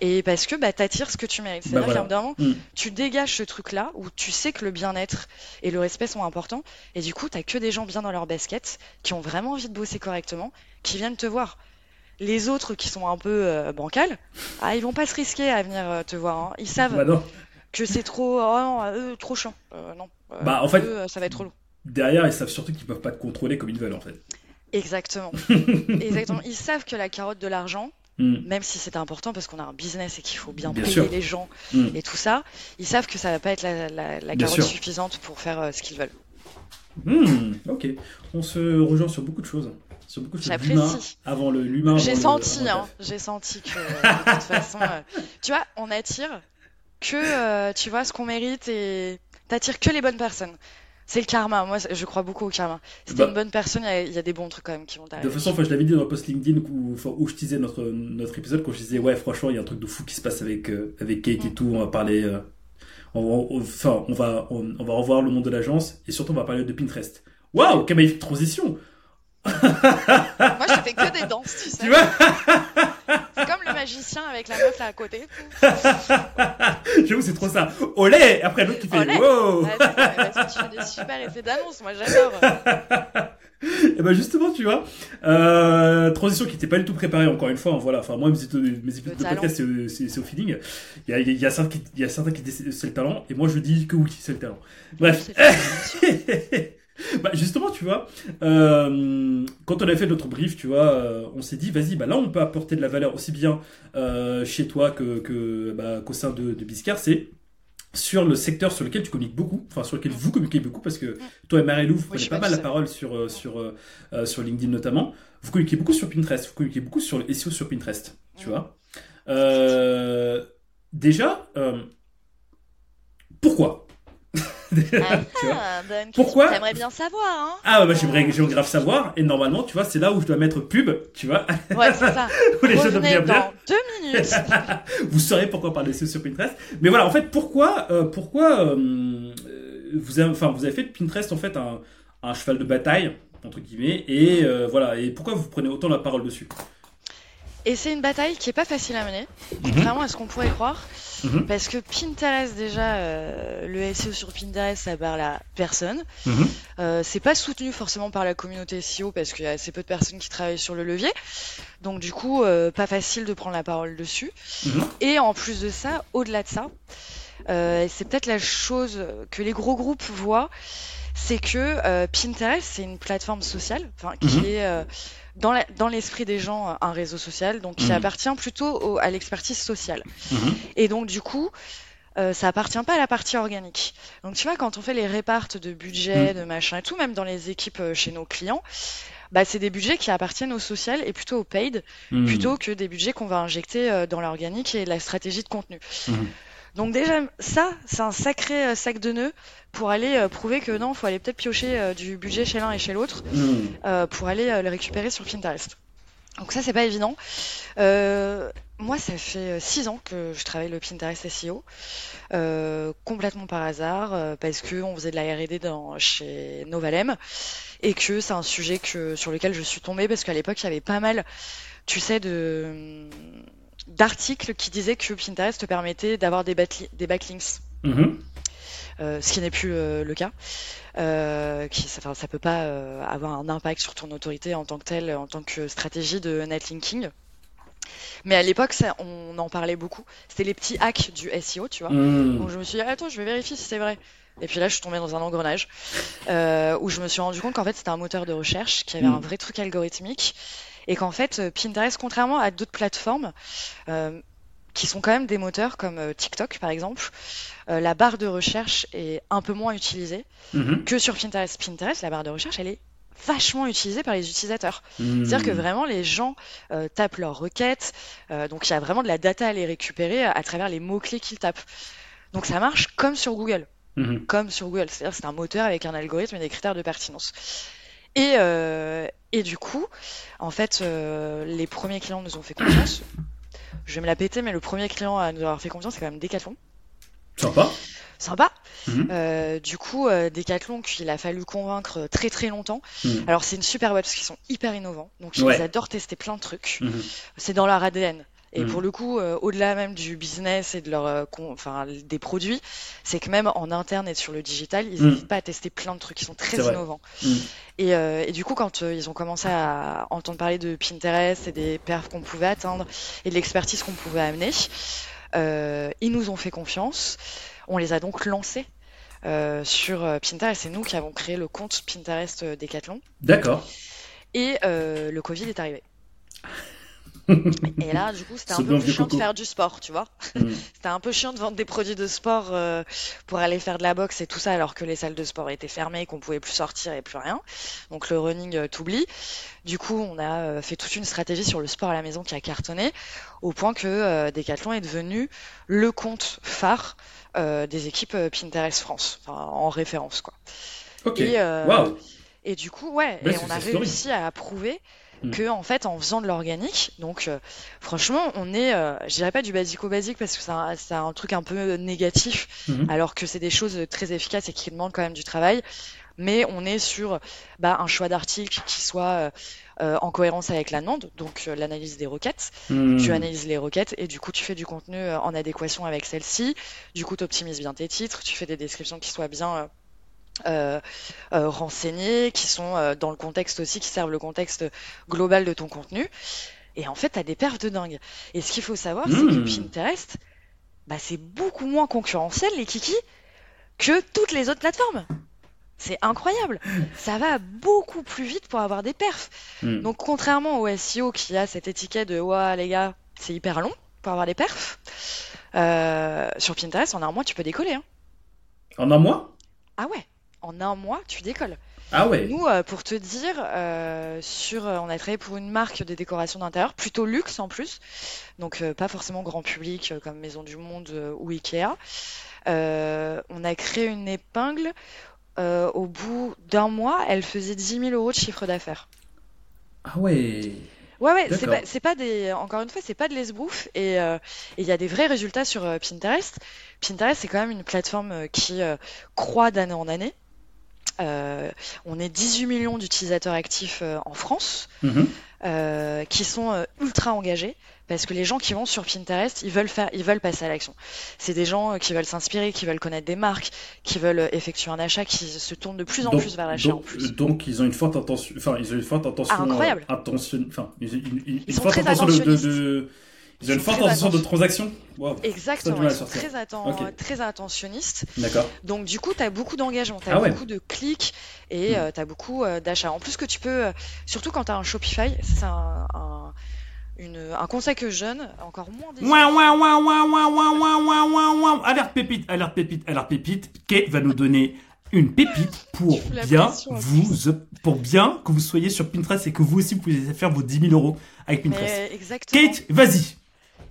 Et parce que bah, t'attires ce que tu mérites. C'est-à-dire Bah, qu'à un moment, Mm. tu dégages ce truc-là où tu sais que le bien-être et le respect sont importants. Et du coup, t'as que des gens bien dans leur basket, qui ont vraiment envie de bosser correctement, qui viennent te voir. Les autres qui sont un peu euh, bancals, ah, ils vont pas se risquer à venir euh, te voir. hein. Ils savent Bah que c'est trop, oh non, euh, trop chiant. Euh, non. Bah, en fait- eux, ça va être trop long. Derrière, ils savent surtout qu'ils peuvent pas te contrôler comme ils veulent en fait. Exactement. [LAUGHS] Exactement. Ils savent que la carotte de l'argent, Mhm. même si c'est important parce qu'on a un business et qu'il faut bien, Bien payer sûr. les gens Mhm. et tout ça, ils savent que ça va pas être la, la- la Bien carotte sûr. suffisante pour faire euh, ce qu'ils veulent. Hmm, ok, on se rejoint sur beaucoup de choses. Sur beaucoup de choses. L'humain avant le l'humain. J'ai senti, le hein, j'ai senti que de toute [LAUGHS] façon, euh, tu vois, on attire que, euh, tu vois, ce qu'on mérite et t'attires que les bonnes personnes. C'est le karma. Moi, je crois beaucoup au karma. Si t'es Bah. une bonne personne, il y a- il y, a des bons trucs quand même qui vont De t'arriver. toute façon, enfin, je l'avais dit dans le post LinkedIn où, où je disais notre, notre épisode, quand je disais, ouais, franchement, il y a un truc de fou qui se passe avec, euh, avec Kate et Mm. tout. On va parler, euh, on, on- enfin, on va, on, on va revoir le monde de l'agence et surtout, on va parler de Pinterest. Waouh, quelle magnifique transition! [LAUGHS] Moi, je fais que des danses, tu sais. Tu vois? C'est comme le magicien avec la meuf là à côté. [LAUGHS] J'avoue, c'est trop ça. Olé! Après, l'autre qui fait, Olé. wow! Ouais, c'est ça, parce que tu fais des super effets d'annonce, moi j'adore. [LAUGHS] Et ben justement, tu vois, euh, transition qui n'était pas du tout préparée encore une fois. hein, voilà, enfin moi mes épisodes, mes épisodes de podcast c'est- au feeling. Il y a, il y a certains qui, il y a certains qui c'est le talent et moi je dis que oui c'est le talent. Bref. [LAUGHS] bah justement, tu vois, euh, quand on a fait notre brief, tu vois, euh, on s'est dit vas-y, bah là on peut apporter de la valeur aussi bien euh, chez toi que que bah, qu'au sein de, de Biscard, c'est sur le secteur sur lequel tu communiques beaucoup, enfin sur lequel vous communiquez beaucoup, parce que toi et Marie-Lou, vous prenez pas mal la parole sur, sur, sur LinkedIn notamment. Vous communiquez beaucoup sur Pinterest, vous communiquez beaucoup sur le SEO sur Pinterest, tu Mm. vois. Euh, déjà, pourquoi? [LAUGHS] Ah, Tu vois ah, bonne Pourquoi question. T'aimerais bien savoir, hein Ah bah j'aimerais j'aimerais grave savoir et normalement tu vois c'est là où je dois mettre pub tu vois Ouais, c'est ça. [LAUGHS] où les Revenez bien bien dans deux minutes. [LAUGHS] vous saurez pourquoi parler sur Pinterest mais voilà en fait pourquoi euh, pourquoi euh, vous avez enfin vous avez fait de Pinterest en fait un, un cheval de bataille entre guillemets et euh, voilà et pourquoi vous prenez autant la parole dessus? Et c'est une bataille qui est pas facile à mener, Mhm. contrairement à ce qu'on pourrait croire. Mhm. Parce que Pinterest, déjà, euh, le SEO sur Pinterest, ça parle à personne. Mhm. Euh, c'est pas soutenu forcément par la communauté SEO parce qu'il y a assez peu de personnes qui travaillent sur le levier. Donc, du coup, euh, pas facile de prendre la parole dessus. Mhm. Et en plus de ça, au-delà de ça, c'est peut-être la chose que les gros groupes voient, c'est que Pinterest, c'est une plateforme sociale, qui est dans la- dans l'esprit des gens un réseau social, donc qui Mhm. appartient plutôt au- à l'expertise sociale. Mhm. Et donc, du coup, euh, ça appartient pas à la partie organique. Donc, tu vois, quand on fait les répartes de budget, Mm. de machin et tout, même dans les équipes euh, chez nos clients, bah, c'est des budgets qui appartiennent au social et plutôt au paid, Mhm. plutôt que des budgets qu'on va injecter euh, dans l'organique et la stratégie de contenu. Mhm. Donc déjà, ça, c'est un sacré euh, sac de nœuds pour aller euh, prouver que non, faut aller peut-être piocher euh, du budget chez l'un et chez l'autre euh, pour aller le récupérer sur Pinterest. Donc ça, c'est pas évident. Euh, moi, ça fait six ans que je travaille le Pinterest SEO, euh, complètement par hasard, parce que on faisait de la R&D dans, chez Novalem, et que c'est un sujet que, sur lequel je suis tombée, parce qu'à l'époque, il y avait pas mal, tu sais, de d'articles qui disaient que Pinterest te permettait d'avoir des, backli- des backlinks Mhm. euh, ce qui n'est plus euh, le cas. Euh, qui, ça, ça peut pas avoir un impact sur ton autorité en tant que telle, en tant que stratégie de netlinking. Mais à l'époque, on en parlait beaucoup. C'était les petits hacks du SEO, tu vois. Mhm. Donc je me suis dit, attends, je vais vérifier si c'est vrai. Et puis là, je suis tombée dans un engrenage où je me suis rendu compte qu'en fait, c'était un moteur de recherche, qui avait Mm. un vrai truc algorithmique, et qu'en fait, euh, Pinterest, contrairement à d'autres plateformes, euh, qui sont quand même des moteurs comme euh, TikTok par exemple, euh, la barre de recherche est un peu moins utilisée Mhm. que sur Pinterest. Pinterest, la barre de recherche, elle est vachement utilisée par les utilisateurs. Mhm. C'est-à-dire que vraiment les gens euh, tapent leurs requêtes, euh, donc il y a vraiment de la data à les récupérer à, à travers les mots-clés qu'ils tapent. Donc ça marche comme sur Google, Mhm. comme sur Google, c'est-à-dire que c'est un moteur avec un algorithme et des critères de pertinence. Et, euh, et du coup, en fait, euh, les premiers clients nous ont fait confiance. Je vais me la péter, mais le premier client à nous avoir fait confiance, c'est quand même Decathlon. Sympa. Sympa. Mhm. Euh, du coup, Decathlon, qu'il a fallu convaincre très très longtemps. Mhm. Alors c'est une super boîte parce qu'ils sont hyper innovants, donc ils Ouais. adorent tester plein de trucs. Mhm. C'est dans leur ADN. Et Mhm. pour le coup, euh, au-delà même du business et de leur, euh, enfin, des produits, c'est que même en interne et sur le digital, ils Mhm. n'hésitent pas à tester plein de trucs. Ils sont très innovants. Mhm. Et, euh, et du coup, quand ils ont commencé à entendre parler de Pinterest et des perfs qu'on pouvait atteindre et de l'expertise qu'on pouvait amener, ils nous ont fait confiance. On les a donc lancés sur Pinterest. C'est nous qui avons créé le compte Pinterest Decathlon. D'accord. Et le Covid est arrivé. Et là, du coup, c'était un peu plus chiant de faire du sport, tu vois. Mhm. [LAUGHS] C'était un peu chiant de vendre des produits de sport euh, pour aller faire de la boxe et tout ça, alors que les salles de sport étaient fermées, qu'on pouvait plus sortir et plus rien. Donc le running euh, t'oublie. Du coup, on a euh, fait toute une stratégie sur le sport à la maison qui a cartonné, au point que euh, Decathlon est devenu le compte phare euh, des équipes euh, Pinterest France, en référence quoi. Ok. Et, Waouh. et du coup, ouais, Belle et on a réussi à prouver Mm. que en fait, en faisant de l'organique, donc euh, franchement, on est, euh, je dirais pas du basico-basique parce que c'est un, truc un peu négatif, Mhm. alors que c'est des choses très efficaces et qui demandent quand même du travail. Mais on est sur bah, un choix d'articles qui soit euh, en cohérence avec la demande, donc l'analyse des requêtes. Mhm. Tu analyses les requêtes et du coup tu fais du contenu en adéquation avec celle-ci. Du coup tu optimises bien tes titres, tu fais des descriptions qui soient bien euh, euh, renseignées, qui sont euh, dans le contexte aussi, qui servent le contexte global de ton contenu. Et en fait tu as des perfs de dingue. Et ce qu'il faut savoir c'est que Mm. Pinterest, bah, c'est beaucoup moins concurrentiel les kikis que toutes les autres plateformes. C'est incroyable. Ça va beaucoup plus vite pour avoir des perfs. Mhm. Donc contrairement au SEO qui a cette étiquette de ouais les gars c'est hyper long pour avoir des perfs, sur Pinterest en un mois tu peux décoller. Hein. En un mois? Ah ouais. En un mois, tu décolles. Ah ouais. Nous, euh, pour te dire, euh, sur, euh, on a travaillé pour une marque de décoration d'intérieur, plutôt luxe en plus, donc pas forcément grand public comme Maison du Monde ou Ikea. On a créé une épingle. au bout d'un mois, elle faisait 10 000 euros de chiffre d'affaires. Ah ouais. Ouais, ouais, c'est pas, c'est pas des, encore une fois, c'est pas de l'esbrouf et euh, il y a des vrais résultats sur euh, Pinterest. Pinterest, c'est quand même une plateforme euh, qui croît d'année en année. Euh, on est 18 millions d'utilisateurs actifs euh, en France Mhm. euh, qui sont ultra engagés parce que les gens qui vont sur Pinterest, ils veulent faire, ils veulent passer à l'action. C'est des gens qui veulent s'inspirer, qui veulent connaître des marques, qui veulent effectuer un achat, qui se tournent de plus en Donc- plus vers l'achat en donc, plus. donc, ils ont une forte intention, enfin ils ont une forte intention, Ah, incroyable. intention, enfin ils sont forte très intention de, de, attentionnistes. de- ils ont une forte très intention de attention- transaction. Wow. Exactement, ils sont très, atten- très attentionnistes. D'accord. Donc du coup, tu as beaucoup d'engagement, tu as Ah ouais. beaucoup de clics et Hmm. tu as beaucoup euh, d'achats. En plus que tu peux, euh, surtout quand tu as un Shopify, c'est un, un, conseil que je donne, encore moins des... Ouin, ouin, ouin, ouin, ouin, ouin, ouin, ouin. Alerte pépite, alerte pépite, alerte pépite. Kate va nous donner une pépite pour bien vous, pour bien que vous soyez sur Pinterest et que vous aussi vous pouvez faire vos 10 000 euros avec Pinterest. Kate, vas-y.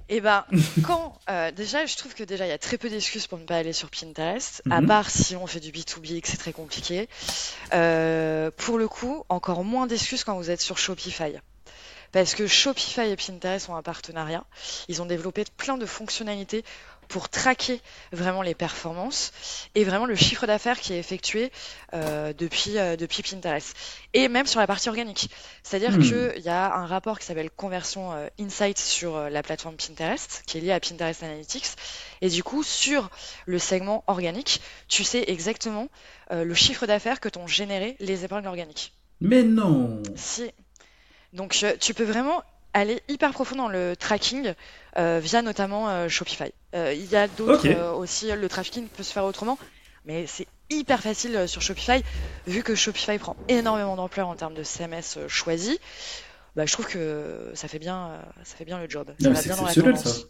Et ben, quand euh, déjà, je trouve que déjà il y a très peu d'excuses pour ne pas aller sur Pinterest, à Mhm. part si on fait du B2B et que c'est très compliqué. Euh, pour le coup, encore moins d'excuses quand vous êtes sur Shopify. Parce que Shopify et Pinterest ont un partenariat. Ils ont développé plein de fonctionnalités pour traquer vraiment les performances et vraiment le chiffre d'affaires qui est effectué euh, depuis, euh, depuis Pinterest. Et même sur la partie organique. C'est-à-dire Hmm. qu'il y a un rapport qui s'appelle Conversion euh, Insight sur la plateforme Pinterest, qui est lié à Pinterest Analytics. Et du coup, sur le segment organique, tu sais exactement le chiffre d'affaires que t'ont généré les épingles organiques. Mais non. Si. Donc tu peux vraiment aller hyper profond dans le tracking euh, via notamment euh, Shopify. Euh, Il y a d'autres aussi, le tracking peut se faire autrement, mais c'est hyper facile sur Shopify, vu que Shopify prend énormément d'ampleur en termes de CMS choisi. Bah, je trouve que ça fait bien, ça fait bien le job. Ça Non, va c'est bien dans la exceptionnel, tendance.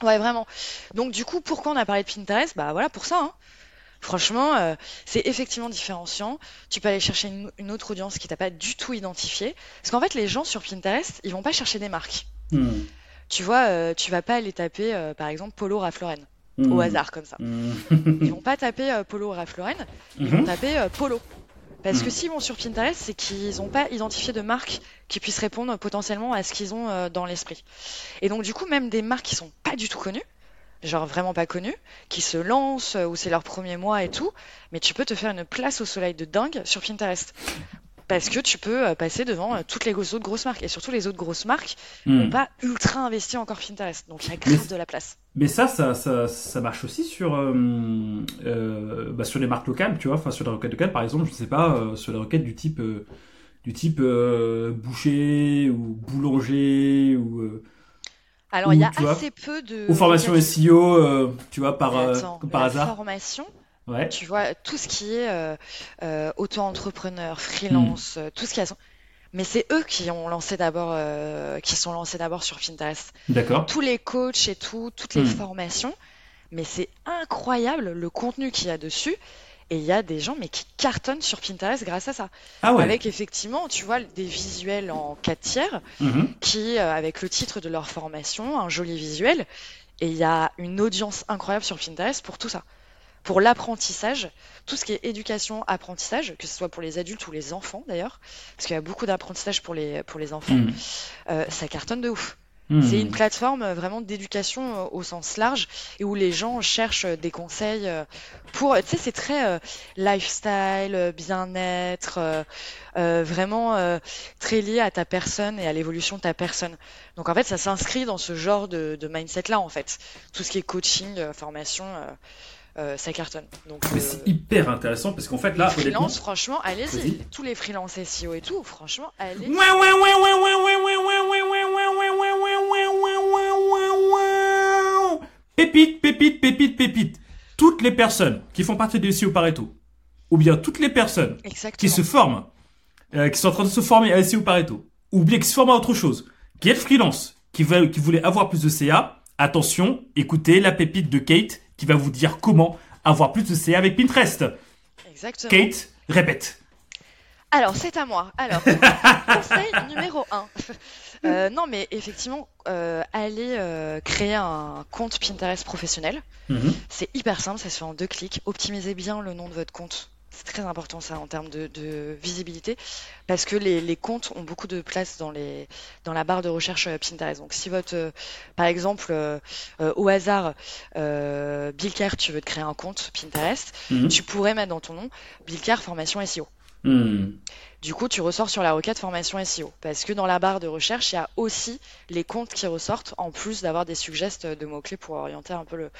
ça. Ouais, vraiment. Donc du coup, pourquoi on a parlé de Pinterest? Bah voilà, pour ça. hein. Franchement, euh, c'est effectivement différenciant. Tu peux aller chercher une, une autre audience qui t'a pas du tout identifié. Parce qu'en fait, les gens sur Pinterest, ils vont pas chercher des marques. Hmm. Tu vois, euh, tu vas pas aller taper, euh, par exemple, Polo Ralph Lauren, Hmm. au hasard comme ça. Hmm. Ils vont pas taper euh, Polo Ralph Lauren, ils vont Mhm. taper Polo. Parce que Mhm. s'ils vont sur Pinterest, c'est qu'ils n'ont pas identifié de marque qui puisse répondre potentiellement à ce qu'ils ont dans l'esprit. Et donc du coup, même des marques qui sont pas du tout connues, genre vraiment pas connues, qui se lancent euh, ou c'est leur premier mois et tout, mais tu peux te faire une place au soleil de dingue sur Pinterest. Parce que tu peux euh, passer devant euh, toutes les autres grosses marques. Et surtout, les autres grosses marques n'ont pas ultra investi encore Pinterest. Donc il y a Mais grave de la place. Mais ça, ça, ça, ça marche aussi sur, euh, euh, bah, sur les marques locales, tu vois, enfin sur les requêtes locales, par exemple, je sais pas, euh, sur les requêtes du type, du type boucher ou boulanger ou, Alors il y a vois, assez peu de... ou formation. SEO, euh, tu vois, par, euh, attends, par la hasard. formation, Ouais. tu vois, tout ce qui est euh, euh, auto-entrepreneur, freelance, Hmm. euh, tout ce qui a... Mais c'est eux qui ont lancé d'abord, euh, qui sont lancés d'abord sur Pinterest. D'accord. Tous les coachs et tout, toutes les Hmm. formations. Mais c'est incroyable le contenu qu'il y a dessus. Et il y a des gens mais qui cartonnent sur Pinterest grâce à ça. Ah ouais. Avec effectivement, tu vois, des visuels en 4 tiers Mhm. qui, euh, avec le titre de leur formation, un joli visuel. Et il y a une audience incroyable sur Pinterest pour tout ça. Pour l'apprentissage, tout ce qui est éducation, apprentissage, que ce soit pour les adultes ou les enfants d'ailleurs, parce qu'il y a beaucoup d'apprentissage pour les, pour les enfants, Hmm. euh, ça cartonne de ouf. Hmm. C'est une plateforme euh, vraiment d'éducation euh, au sens large et où les gens cherchent euh, des conseils pour, tu sais, c'est très euh, lifestyle, bien-être, euh, euh, vraiment euh, très lié à ta personne et à l'évolution de ta personne. Donc en fait, ça s'inscrit dans ce genre de, de mindset-là en fait. Tout ce qui est coaching, formation, euh, ça cartonne. Donc Mais euh, c'est hyper intéressant parce qu'en fait là, honnêtement. freelance, franchement, allez-y. Tous les freelances SEO et tout, franchement, allez. Ouais, ouais, ouais, ouais, ouais, ouais, ouais, ouais, ouais, Pépite, pépite, pépite, pépite. Toutes les personnes qui font partie du SEO Pareto, ou bien toutes les personnes qui se forment, euh, qui sont en train de se former à SEO Pareto, ou bien qui se forment à autre chose, qui est freelance, qui, veulent, qui voulaient avoir plus de CA, attention, écoutez la pépite de Kate qui va vous dire comment avoir plus de CA avec Pinterest. Exactement. Kate, répète. Alors, c'est à moi. Alors, [LAUGHS] conseil numéro 1. Non, mais effectivement, euh, allez euh, créer un compte Pinterest professionnel. Mhm. C'est hyper simple, ça se fait en deux clics. Optimisez bien le nom de votre compte. C'est très important ça en termes de, de visibilité parce que les, les comptes ont beaucoup de place dans, les, dans la barre de recherche euh, Pinterest. Donc si votre, euh, par exemple, euh, euh, au hasard, euh, Billcar, tu veux te créer un compte Pinterest, Mhm. tu pourrais mettre dans ton nom Billcar formation SEO. Mhm. Du coup, tu ressors sur la requête formation SEO. Parce que dans la barre de recherche, il y a aussi les comptes qui ressortent, en plus d'avoir des suggestes de mots-clés pour orienter un peu le,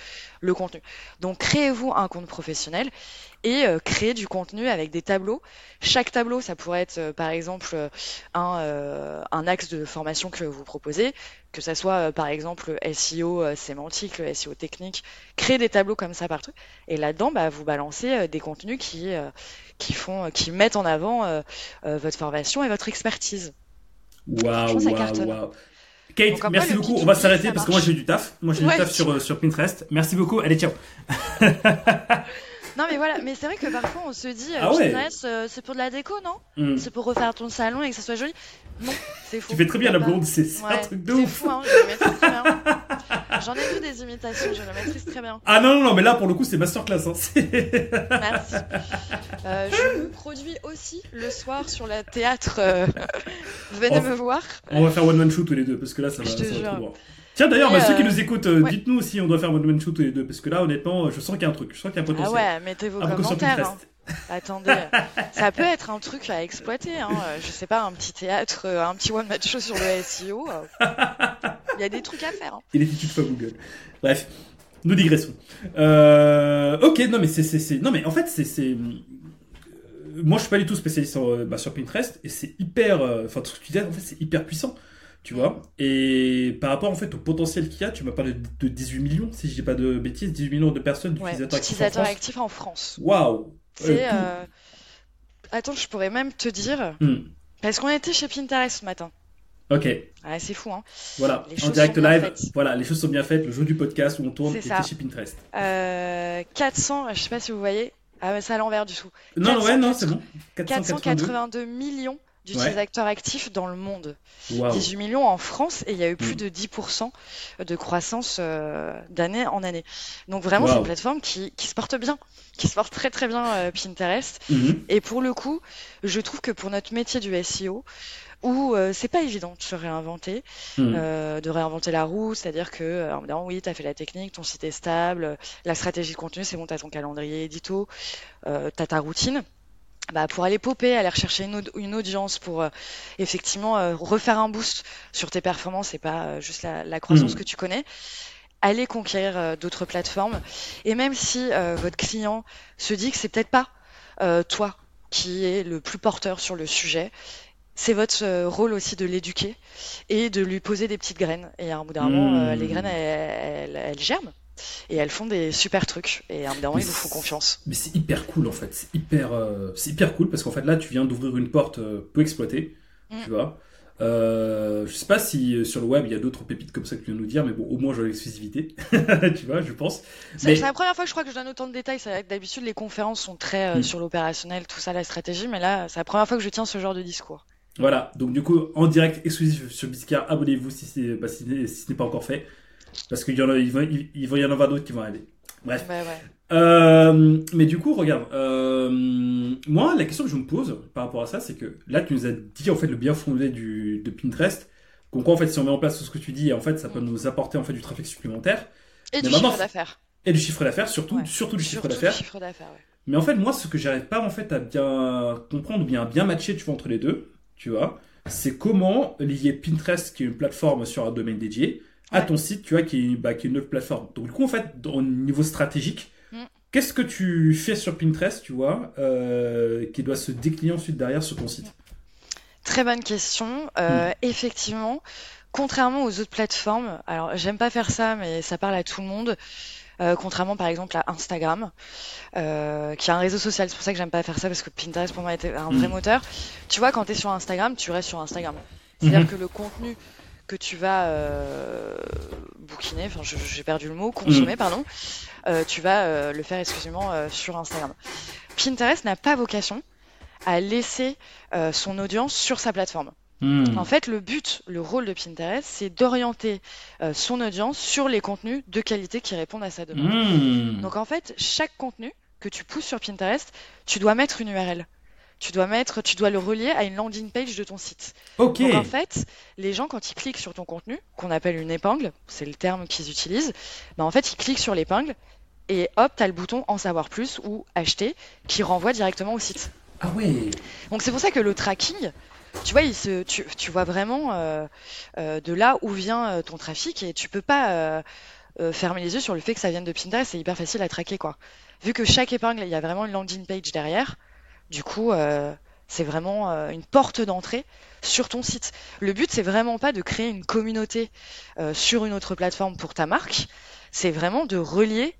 le contenu. Donc, créez-vous un compte professionnel et euh, créez du contenu avec des tableaux. Chaque tableau, ça pourrait être, euh, par exemple, euh, un, euh, un axe de formation que vous proposez, que ça soit, par exemple, le SEO sémantique, SEO technique. Créez des tableaux comme ça partout. Et là-dedans, bah, vous balancez des contenus qui, qui, font, qui mettent en avant votre formation et votre expertise. Waouh, waouh, waouh. Kate, Donc, merci beaucoup. On va s'arrêter parce que moi j'ai du taf. Moi j'ai du taf sur, euh, sur Pinterest. Merci beaucoup. Allez, ciao. [LAUGHS] Non, mais voilà, mais c'est vrai que parfois on se dit, euh, Ah ouais. Euh, c'est pour de la déco, non? Mhm. C'est pour refaire ton salon et que ça soit joli. Non, c'est faux. Tu fais très bien la blonde, c'est c'est un truc de c'est ouf. fou, hein, je le maîtrise très bien. J'en ai vu des imitations, je le maîtrise très bien. Ah non, non, non, mais là pour le coup c'est masterclass. Hein. C'est- Merci. Euh, je [LAUGHS] me produis aussi le soir sur le théâtre. euh, Venez me voir. On va faire one man shoot tous les deux parce que là ça va, ça va trop. Tiens d'ailleurs, bah, ceux qui euh, nous écoutent, euh, ouais. dites-nous si on doit faire one man shoot tous les deux parce que là honnêtement je sens qu'il y a un truc, je sens qu'il y a un Ah potentiel. ouais, mettez vos Un commentaires. hein. Attendez, ça peut être un truc à exploiter. Hein. euh, Je sais pas, un petit théâtre, euh, un petit one match show sur le SEO. euh. Il y a des trucs à faire. hein. Et les études pas Google. Bref, nous digressons. Euh, ok, non mais c'est, non mais en fait c'est, euh, moi je suis pas du tout spécialiste sur, euh, bah, sur Pinterest et c'est hyper, euh, enfin tout ce que tu dis en fait c'est hyper puissant, tu vois. Et par rapport en fait au potentiel qu'il y a, tu m'as parlé de, de 18 millions, si je dis pas de bêtises, 18 millions de personnes Ouais, d'utilisateurs France. actifs en France. Waouh. C'est. Euh, euh, Attends, je pourrais même te dire. Hmm. Parce qu'on était chez Pinterest ce matin. Ok, Ah, c'est fou, hein. voilà, Les en direct live, voilà, les choses sont bien faites, le jeu du podcast où on tourne C'est était chez Pinterest. Euh, 400, je sais pas si vous voyez. Ah, mais c'est à l'envers du tout. Non, ouais, non, 480. c'est bon. 482. 482 millions d'utilisateurs actifs dans le monde. Waouh. 18 millions en France et il y a eu plus Mm. de 10% de croissance euh, d'année en année. Donc vraiment, c'est une plateforme qui, qui se porte bien, qui se porte très très bien euh, Pinterest. Mhm. Et pour le coup, je trouve que pour notre métier du SEO, où euh, c'est pas évident de se réinventer, euh, de réinventer la roue, c'est-à-dire que, euh, en me disant, oui, tu as fait la technique, ton site est stable, euh, la stratégie de contenu, c'est bon, tu as ton calendrier édito, euh, tu as ta routine. Bah, pour aller popper, aller rechercher une, aud- une audience, pour euh, effectivement euh, refaire un boost sur tes performances et pas euh, juste la, la croissance Mhm. que tu connais, aller conquérir euh, d'autres plateformes. Et même si euh, votre client se dit que c'est peut-être pas euh, toi qui est le plus porteur sur le sujet, c'est votre rôle aussi de l'éduquer et de lui poser des petites graines. Et à un bout d'un moment, les graines, elles, elles- elles germent et elles font des super trucs. Et à un moment, ils vous font confiance. Mais c'est hyper cool en fait, c'est hyper, euh, c'est hyper cool parce qu'en fait là tu viens d'ouvrir une porte euh, peu exploitée, Mm. tu vois. Euh, je sais pas si sur le web il y a d'autres pépites comme ça que tu viens de nous dire, mais bon au moins j'ai l'exclusivité, [LAUGHS] tu vois, je pense. C'est Mais- la première fois que je crois que je donne autant de détails. C'est vrai que d'habitude, les conférences sont très Mm. sur l'opérationnel, tout ça, la stratégie. Mais là, c'est la première fois que je tiens ce genre de discours. Voilà, donc du coup en direct exclusif sur Biscar, abonnez-vous si bah, si, si ce n'est pas encore fait, parce qu'il y en a, il va, il, il va y en avoir d'autres qui vont aller. Bref. Ouais, ouais. Euh, mais du coup, regarde, euh, moi, la question que je me pose par rapport à ça, c'est que là, tu nous as dit en fait le bien fondé du, de Pinterest, qu'on quoi en fait, si on met en place tout ce que tu dis, en fait, ça peut nous apporter en fait du trafic supplémentaire Et Mais du maintenant, chiffre d'affaires. et du chiffre d'affaires, surtout, Ouais. surtout du chiffre d'affaires. ouais. Mais en fait, moi, ce que j'arrive pas en fait à bien comprendre ou bien à bien matcher, tu vois, entre les deux, tu vois, c'est comment lier Pinterest, qui est une plateforme sur un domaine dédié, à Ouais. ton site, tu vois, qui est, bah, qui est une autre plateforme. Donc, du coup, en fait, au niveau stratégique, Mm. qu'est-ce que tu fais sur Pinterest, tu vois, euh, qui doit se décliner ensuite derrière sur ton site? Très bonne question. Euh, Effectivement, contrairement aux autres plateformes, alors j'aime pas faire ça, mais ça parle à tout le monde. euh, contrairement par exemple à Instagram, euh, qui est un réseau social. C'est pour ça que j'aime pas faire ça parce que Pinterest pour moi était un vrai Mm. moteur. Tu vois, quand tu es sur Instagram, tu restes sur Instagram. C'est-à-dire Mhm. que le contenu que tu vas euh, bouquiner, enfin j'ai perdu le mot, consommer, pardon, euh, tu vas euh, le faire exclusivement euh, sur Instagram. Pinterest n'a pas vocation à laisser son audience sur sa plateforme. Hmm. En fait, le but, le rôle de Pinterest, c'est d'orienter son audience sur les contenus de qualité qui répondent à sa demande. Hmm. Donc en fait, chaque contenu que tu pousses sur Pinterest, tu dois mettre une URL. Tu dois mettre, tu dois le relier à une landing page de ton site. Ok. Donc en fait, les gens quand ils cliquent sur ton contenu, qu'on appelle une épingle, c'est le terme qu'ils utilisent, ben, en fait ils cliquent sur l'épingle et hop, tu as le bouton en savoir plus ou acheter qui renvoie directement au site. Ah ouais. Donc c'est pour ça que le tracking, tu vois, il se, tu, tu vois vraiment euh, euh, de là où vient euh, ton trafic et tu peux pas fermer les yeux sur le fait que ça vienne de Pinterest, c'est hyper facile à traquer quoi. Vu que chaque épingle, il y a vraiment une landing page derrière, du coup, euh, c'est vraiment euh, une porte d'entrée sur ton site. Le but, c'est vraiment pas de créer une communauté euh, sur une autre plateforme pour ta marque, c'est vraiment de relier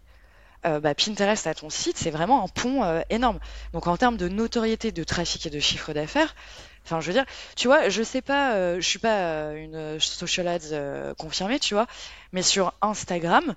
bah, Pinterest à ton site, c'est vraiment un pont énorme. Donc en termes de notoriété, de trafic et de chiffre d'affaires, enfin je veux dire, tu vois, je sais pas, je suis pas une social ads confirmée, tu vois, mais sur Instagram,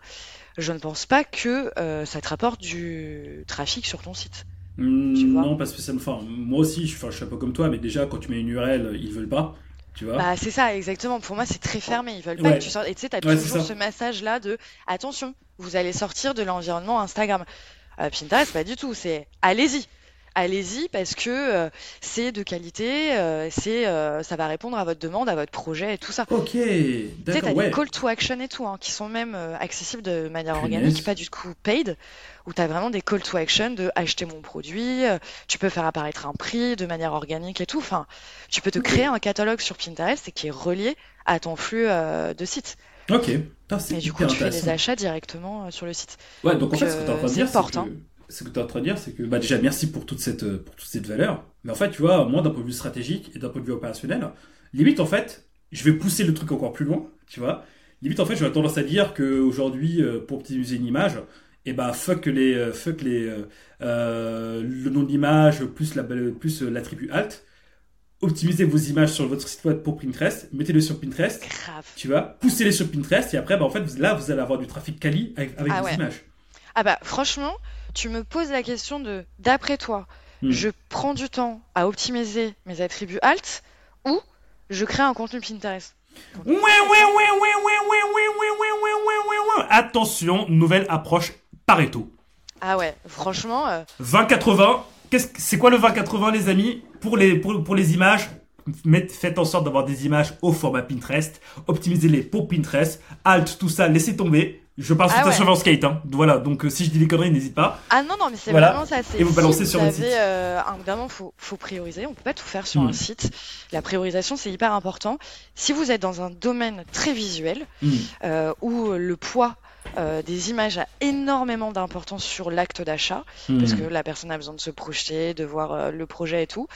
je ne pense pas que ça te rapporte du trafic sur ton site. Hmm, Tu vois. non, pas spécialement. Enfin, moi aussi, je, enfin, je suis un peu comme toi, mais déjà, quand tu mets une URL, ils veulent pas. Tu vois Bah c'est ça, exactement. Pour moi, c'est très fermé. Ils veulent pas. Ouais. que tu sortes. Et tu sais, t'as Ouais, c'est toujours ce message-là de attention, vous allez sortir de l'environnement Instagram. Euh, Pinterest, pas du tout. C'est allez-y. Allez-y parce que euh, c'est de qualité, euh, c'est, euh, ça va répondre à votre demande, à votre projet et tout ça. Ok, Tu sais, t'as d'accord, ouais. des call to action et tout, hein, qui sont même accessibles de manière Punaise. organique, pas du coup paid, où t'as vraiment des call to action de acheter mon produit, euh, tu peux faire apparaître un prix de manière organique et tout. Enfin, tu peux te créer un catalogue sur Pinterest et qui est relié à ton flux euh, de site. Ok, c'est Et du coup, tu fais intéressant. achats directement euh, sur le site. Ouais, donc en fait, ce que tu en train de dire, c'est c'est hein. Que, ce que tu es en train de dire, c'est que, bah, déjà, merci pour toute cette, euh, pour toute cette valeur. Mais en fait, tu vois, moi, d'un point de vue stratégique et d'un point de vue opérationnel, limite, en fait, je vais pousser le truc encore plus loin, tu vois. Limite, en fait, j'aurais tendance à dire qu'aujourd'hui, pour optimiser une image, et bah, fuck les, euh, fuck les, euh, euh, le nom d'image plus la, plus euh, l'attribut alt. Optimisez vos images sur votre site web pour Pinterest, mettez-les sur Pinterest, Grave. tu vois, poussez-les sur Pinterest, et après, bah, en fait, là, vous allez avoir du trafic quali avec, avec Ah vos ouais. images. Ah bah franchement, tu me poses la question de, d'après toi, Hmm. je prends du temps à optimiser mes attributs alt ou je crée un contenu Pinterest. Ouais, ouais, ouais, ouais, ouais, ouais, ouais, ouais, ouais, ouais, ouais, ouais, ouais. Attention, nouvelle approche Pareto. Ah ouais, franchement, euh, 20-80. Qu'est-ce que- C'est quoi le 20-80, les amis pour les, pour, pour les images Faites en sorte d'avoir des images au format Pinterest. Optimisez-les pour Pinterest. Alt, tout ça, laissez tomber. Je parle sous Ah ta ouais. surveillance Kate. Hein. Voilà, donc euh, si je dis des conneries, n'hésite pas. ah non non mais c'est Voilà. vraiment ça. Et vous si balancez sur vous avez, site. euh, un évidemment, faut faut prioriser. On peut pas tout faire sur Hmm. un site. La priorisation c'est hyper important. Si vous êtes dans un domaine très visuel Hmm. euh, où le poids euh, des images a énormément d'importance sur l'acte d'achat, parce Hmm. que la personne a besoin de se projeter, de voir le projet et tout.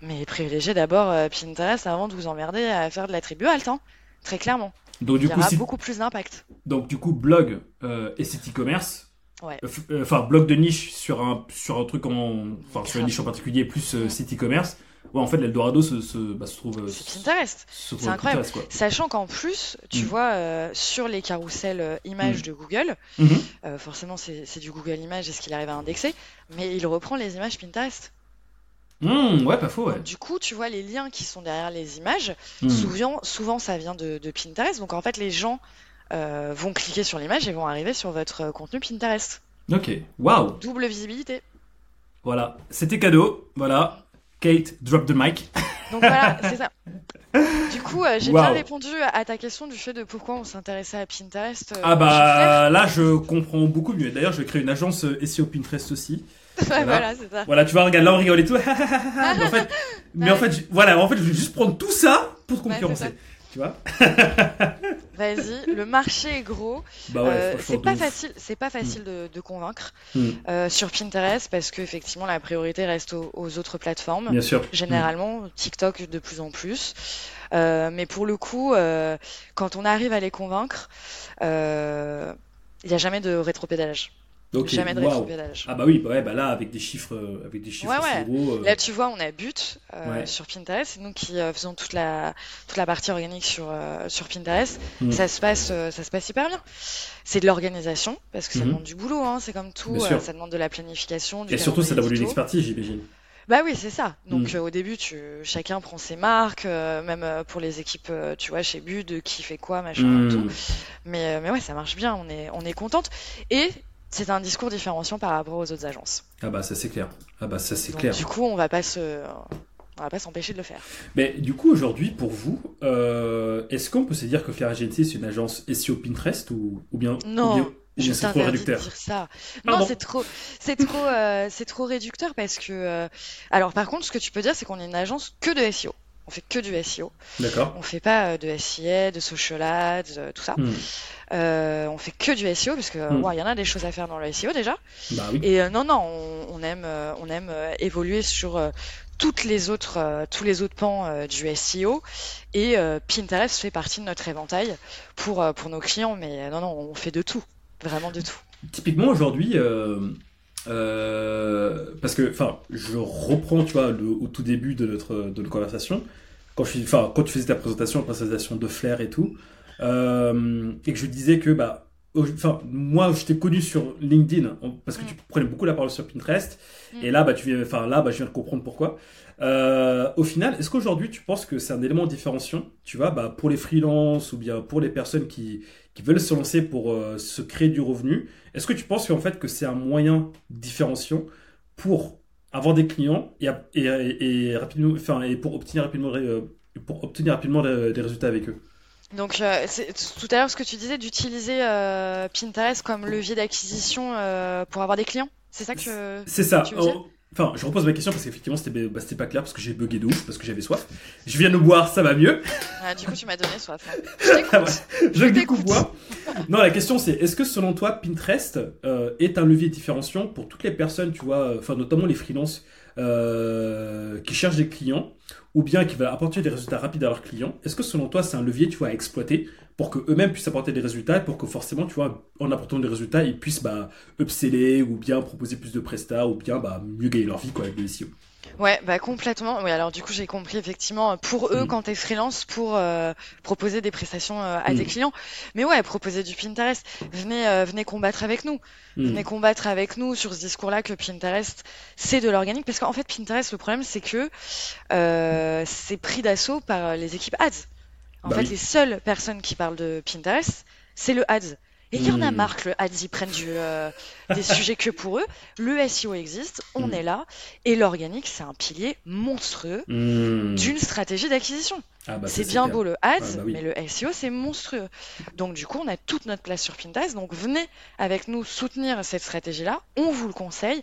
Mais privilégiez d'abord Pinterest avant de vous emmerder à faire de l'attribut alt, hein, très clairement. Donc Il du y coup, aura beaucoup plus d'impact. donc du coup, blog euh, et site e-commerce. Ouais. Euh, euh, Enfin, blog de niche sur un sur un truc en, enfin sur une niche en particulier plus euh, site e-commerce. Ouais, en fait, l'Eldorado se, se, bah, se trouve. C'est Pinterest. C'est incroyable. Pinterest. Sachant qu'en plus, tu Mm. vois, euh, sur les carousels images Mm. de Google, Mhm. euh, forcément c'est c'est du Google Images et ce qu'il arrive à indexer, mais il reprend les images Pinterest. Hmm, ouais, pas faux, ouais. Du coup, tu vois les liens qui sont derrière les images, Hmm. souvent, souvent ça vient de, de Pinterest. Donc en fait, les gens euh, vont cliquer sur l'image et vont arriver sur votre euh, contenu Pinterest. Ok, waouh. Double visibilité. Voilà, c'était cadeau. Voilà, Kate, drop the mic. Donc voilà, [LAUGHS] c'est ça. Du coup, euh, j'ai bien Waouh. répondu à ta question du fait de pourquoi on s'intéressait à Pinterest. euh, Ah bah là, je comprends beaucoup mieux. D'ailleurs, je vais créer une agence SEO Pinterest aussi. Ouais, voilà, c'est ça. Voilà, tu vois, regarde, là on rigole et tout. [LAUGHS] mais en fait, [LAUGHS] mais en Ouais. fait, je- voilà, en fait, je vais juste prendre tout ça pour Ouais, concurrencer. ça. tu vois [LAUGHS] Vas-y, le marché est gros. Bah ouais, Euh, c'est pas facile, c'est pas facile de, de convaincre Hmm. euh, sur Pinterest parce que effectivement la priorité reste aux, aux autres plateformes. Bien sûr. Généralement, TikTok de plus en plus. Euh, mais pour le coup, quand on arrive à les convaincre, il n'y a jamais de rétropédalage. Ok, Jamais de rétropédalage. Ah bah oui, bah ouais, bah là avec des chiffres, euh, avec des chiffres Ouais, gros. euh, Là, tu vois, on a But euh, Ouais. sur Pinterest. Nous qui euh, faisons toute la, toute la partie organique sur, euh, sur Pinterest. Mm. Ça, se passe, ça se passe hyper bien. C'est de l'organisation, parce que ça Mhm. demande du boulot, hein, c'est comme tout. Ça demande de la planification, du Et surtout, ça demande une expertise, j'imagine. Bah oui, c'est ça. Donc Mm. euh, au début, tu, chacun prend ses marques, euh, même euh, pour les équipes, tu vois, chez But, de qui fait quoi, machin, Mm. tout. Mais, mais ouais, ça marche bien, on est, on est contente. Et c'est un discours différenciant par rapport aux autres agences. Ah bah ça c'est clair. Ah bah ça c'est clair. Du coup, on va pas se, on va pas s'empêcher de le faire. Mais du coup, aujourd'hui, pour vous, euh, est-ce qu'on peut se dire que Flair Agency, c'est une agence SEO Pinterest ou, ou bien, Non, ou bien, ou Je bien c'est trop de réducteur dire ça. Pardon. Non, c'est trop, c'est trop, euh, c'est trop réducteur parce que. euh, Alors, par contre, ce que tu peux dire, c'est qu'on est une agence que de SEO. On fait que du SEO. D'accord. On fait pas euh, de SIA, de social ads, euh, tout ça. Hmm. Euh, on fait que du SEO parce que Mm. il y en a des choses à faire dans le SEO déjà. Bah oui. Et euh, non, non, on, on aime, euh, on aime euh, évoluer sur euh, toutes les autres, euh, tous les autres pans euh, du SEO. Et euh, Pinterest fait partie de notre éventail pour euh, pour nos clients. Mais euh, non, non, on fait de tout, vraiment de tout. Typiquement aujourd'hui, euh, euh, parce que, enfin, je reprends, tu vois, le- au tout début de notre, de notre conversation, quand, je, quand tu faisais ta présentation, la présentation de Flair et tout, euh, et que je disais que, bah, enfin, moi, je t'ai connu sur LinkedIn, parce que tu prenais beaucoup la parole sur Pinterest, Mm. et là, bah, tu viens, enfin, là, bah, je viens de comprendre pourquoi. Euh, au final, est-ce qu'aujourd'hui, tu penses que c'est un élément différenciant, tu vois, bah, pour les freelances ou bien pour les personnes qui, qui veulent se lancer pour euh, se créer du revenu, est-ce que tu penses qu'en fait que c'est un moyen différenciant pour avoir des clients et, et, et, et rapidement, enfin, et pour obtenir rapidement, euh, pour obtenir rapidement des résultats avec eux? Donc, euh, c'est tout à l'heure ce que tu disais d'utiliser euh, Pinterest comme levier d'acquisition euh, pour avoir des clients. C'est ça que. C'est ça. Tu veux dire? Oh, Enfin, je repose ma question parce qu'effectivement c'était bah, pas clair parce que j'ai bugué de ouf parce que j'avais soif. Je viens de boire, ça va mieux. Ah, du coup, tu m'as donné soif. hein. Je. Ah ouais. Je bois. Non, la question c'est est-ce que selon toi Pinterest euh, est un levier différenciant pour toutes les personnes, tu vois, enfin notamment les freelances qui cherchent des clients ou bien qui veulent apporter des résultats rapides à leurs clients Est-ce que selon toi c'est un levier, tu vois, à exploiter pour que eux-mêmes puissent apporter des résultats, pour que forcément, tu vois, en apportant des résultats, ils puissent bah upseller ou bien proposer plus de prestats ou bien bah mieux gagner leur vie quoi avec des SEO. Ouais, bah complètement. Oui, alors du coup, j'ai compris effectivement pour eux Mm. quand t'es freelance pour euh, proposer des prestations euh, à Mm. des clients. Mais ouais, proposer du Pinterest. Venez, euh, venez combattre avec nous. Hmm. Venez combattre avec nous sur ce discours-là que Pinterest c'est de l'organique parce qu'en fait Pinterest le problème c'est que euh, c'est pris d'assaut par euh, les équipes ads. En Bah fait, oui. les seules personnes qui parlent de Pinterest, c'est le ads. Et il y en a Mm. marre que le ads ils prennent du, euh, des [LAUGHS] sujets que pour eux. Le SEO existe, on Mm. est là, et l'organique c'est un pilier monstrueux Hmm. d'une stratégie d'acquisition. Ah, bah, c'est bien clair. beau le ads, Ah, bah oui. mais le SEO c'est monstrueux. Donc du coup, on a toute notre place sur Pinterest. Donc venez avec nous soutenir cette stratégie-là. On vous le conseille.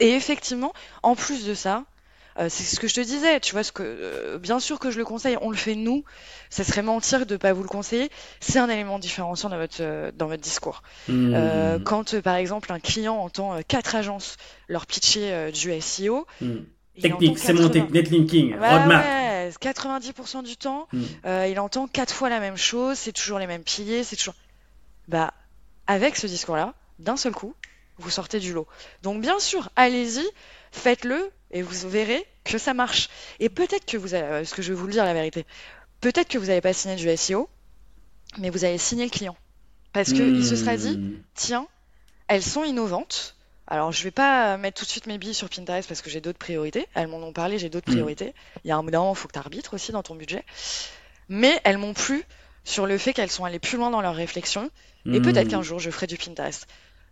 Et effectivement, en plus de ça, euh, c'est ce que je te disais. Tu vois ce que, euh, bien sûr que je le conseille. On le fait nous. Ça serait mentir de pas vous le conseiller. C'est un élément différenciant dans votre euh, dans votre discours. Hmm. Quand par exemple un client entend quatre agences leur pitcher du SEO, Hmm. Technique, c'est mon 80. netlinking, Ouais, roadmap. ouais, 90% du temps, Mm. euh, il entend quatre fois la même chose, c'est toujours les mêmes piliers, c'est toujours. Bah, avec ce discours-là, d'un seul coup, vous sortez du lot. Donc, bien sûr, allez-y, faites-le, et vous verrez que ça marche. Et peut-être que vous avez, euh, ce que je vais vous le dire la vérité, peut-être que vous n'avez pas signé du SEO, mais vous avez signé le client. Parce qu'il se sera dit, Hmm. tiens, elles sont innovantes. Alors, je vais pas mettre tout de suite mes billes sur Pinterest parce que j'ai d'autres priorités. Elles m'en ont parlé, j'ai d'autres Mm. priorités. Il y a un moment, il faut que tu arbitres aussi dans ton budget. Mais elles m'ont plu sur le fait qu'elles sont allées plus loin dans leur réflexion. Et Hmm. peut-être qu'un jour, je ferai du Pinterest.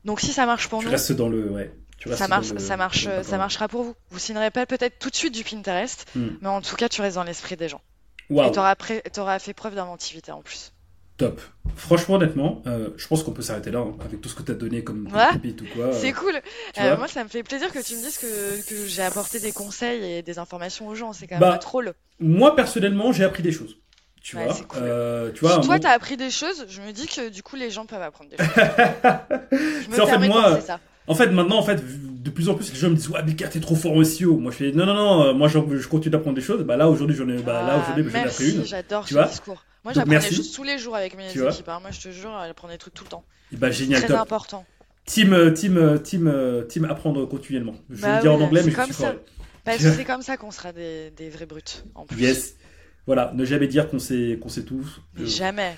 Donc, si ça marche pour Tu nous, restes dans le. Ouais. Tu ça marche, le- ça marche, le ça marchera pour vous. Vous signerez pas peut-être tout de suite du Pinterest, Hmm. mais en tout cas, tu restes dans l'esprit des gens. Et t'auras, pré- t'auras fait preuve d'inventivité en plus. top. Franchement, honnêtement, euh, je pense qu'on peut s'arrêter là, hein, avec tout ce que tu as donné comme, Ouais. ou quoi. C'est euh, cool. tu Euh, vois. moi, ça me fait plaisir que tu me dises que, que j'ai apporté des conseils et des informations aux gens. C'est quand même Bah, notre rôle. Moi, personnellement, j'ai appris des choses. Tu Ouais, vois, c'est cool. Euh, tu vois, si toi, mon- t'as appris des choses, je me dis que du coup, les gens peuvent apprendre des choses. [LAUGHS] Je me C'est en fait, moi, ça. En fait, maintenant, en fait, de plus en plus, les gens me disent Ouais, Bika, t'es trop fort au SEO. Moi, je fais Non, non, non, euh, moi, je continue d'apprendre des choses. Bah là, aujourd'hui, j'en ai, bah, là, Ah, aujourd'hui, j'en ai appris merci, une. j'adore ce discours. Moi, j'apprends des choses tous les jours avec mes Tu équipes. hein. Moi, je te jure, elle apprend des trucs tout le temps. Et bah, génial, Très top. important. Team, euh, team, euh, team, team apprendre continuellement. Je vais Bah le dire oui, en anglais, mais je comme suis ça. Parce que c'est comme ça qu'on sera des, des vrais brutes, en plus. Yes. Voilà, ne jamais dire qu'on sait, qu'on sait tout. Mais jamais.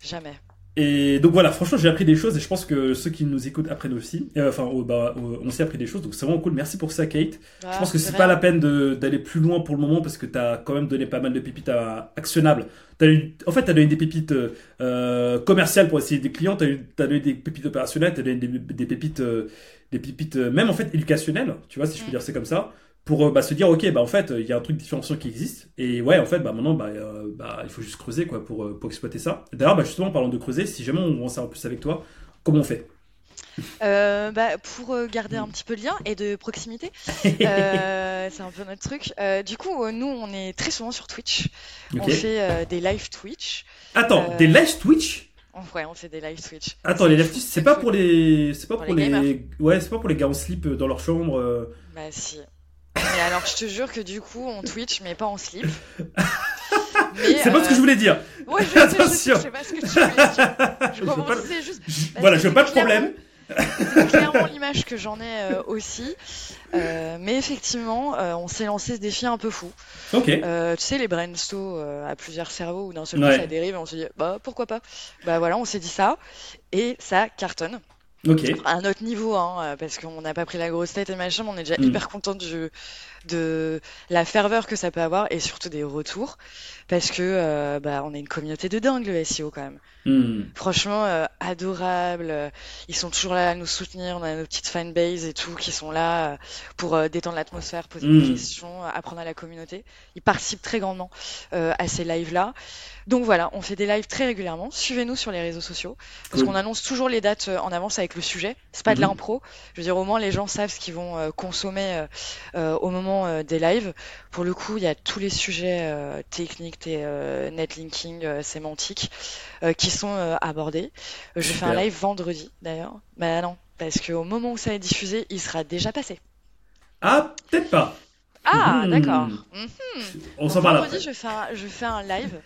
Jamais. Et donc voilà, franchement, j'ai appris des choses et je pense que ceux qui nous écoutent apprennent aussi. Euh, Enfin, oh, bah, on s'est appris des choses, donc c'est vraiment cool. Merci pour ça, Kate. Je pense que c'est pas la peine d'aller plus loin pour le moment parce que tu as quand même donné pas mal de pépites à- actionnables. T'as eu- en fait, tu as donné des pépites euh, commerciales pour essayer des clients, tu as, donné des pépites opérationnelles, tu as donné des, des pépites, euh, des pépites euh, même en fait éducationnelles, tu vois, si je peux Mm. dire c'est comme ça, pour euh, bah, se dire, ok, bah en fait, il y a un truc différenciant qui existe. Et ouais, en fait, bah maintenant, bah, euh, bah, il faut juste creuser quoi, pour, euh, pour exploiter ça. D'ailleurs, bah, justement, en parlant de creuser, si jamais on en sait en plus avec toi, comment on fait? Euh, bah, pour garder un petit peu de lien et de proximité, [LAUGHS] euh, c'est un peu notre truc. Euh, du coup, nous, on est très souvent sur Twitch. Ok. On fait des live Twitch. Attends, des live Twitch? Ouais, on fait des live Twitch. Attends, les live Twitch, c'est pas pour les, c'est pas Pour pour, les ouais, c'est pas pour les gars en slip dans leur chambre. Bah si. Mais alors, je te jure que du coup, on Twitch, mais pas en slip. [LAUGHS] C'est pas ce que je voulais dire. euh, Ouais, je sais, je sais, Attention. je sais pas ce que tu voulais dire. [LAUGHS] Je pas- juste. Parce voilà, je veux pas de problème. C'est [LAUGHS] clairement l'image que j'en ai euh, aussi. Euh, mais effectivement, euh, on s'est lancé ce défi un peu fou. Euh, tu sais, les brainstorms euh, à plusieurs cerveaux où d'un seul coup Ouais. ça dérive et on se dit, bah pourquoi pas? Bah voilà, on s'est dit ça. Et ça cartonne. À un autre niveau, hein, parce qu'on n'a pas pris la grosse tête et machin, mais on est déjà Mm. hyper content du, de la ferveur que ça peut avoir et surtout des retours. Parce que euh, bah, on est une communauté de dingue, le SEO quand même. Hmm. Franchement, euh, adorable. euh, Ils sont toujours là à nous soutenir. On a nos petites fanbase et tout qui sont là pour euh, détendre l'atmosphère, poser des questions, euh, apprendre à la communauté. Ils participent très grandement à ces lives-là. Donc voilà, on fait des lives très régulièrement. Suivez-nous sur les réseaux sociaux parce Cool. qu'on annonce toujours les dates en avance avec le sujet. C'est pas de Mhm. l'impro. Je veux dire, au moins les gens savent ce qu'ils vont consommer au moment euh, des lives. Pour le coup, il y a tous les sujets euh, techniques, euh, netlinking, sémantiques euh, qui sont abordés. Je fais un live vendredi d'ailleurs. Bah non, parce qu'au moment où ça est diffusé, il sera déjà passé. Ah, peut-être pas. Ah, Mhm. d'accord. Mhm. On Donc, s'en parle vendredi, je fais un, je fais un live.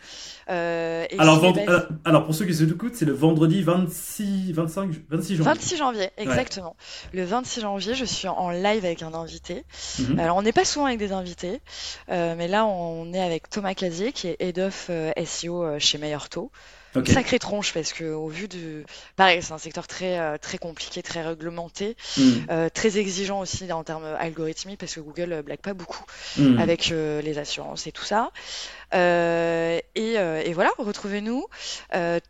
euh, et Alors, vend- euh, alors, pour ceux qui se écoutent, c'est le vendredi 26, 25, 26 janvier. 26 janvier, exactement. Le 26 janvier, je suis en live avec un invité. Mhm. Alors, on n'est pas souvent avec des invités, euh, mais là, on est avec Thomas Casier, qui est Head of euh, SEO euh, chez Meilleurto. Ok. Sacrée tronche, parce que au vu du... Pareil, c'est un secteur très, euh, très compliqué, très réglementé, Hmm. euh, très exigeant aussi en termes algorithmiques, parce que Google euh, blague pas beaucoup Hmm. avec euh, les assurances et tout ça. Euh, et, et voilà, retrouvez-nous.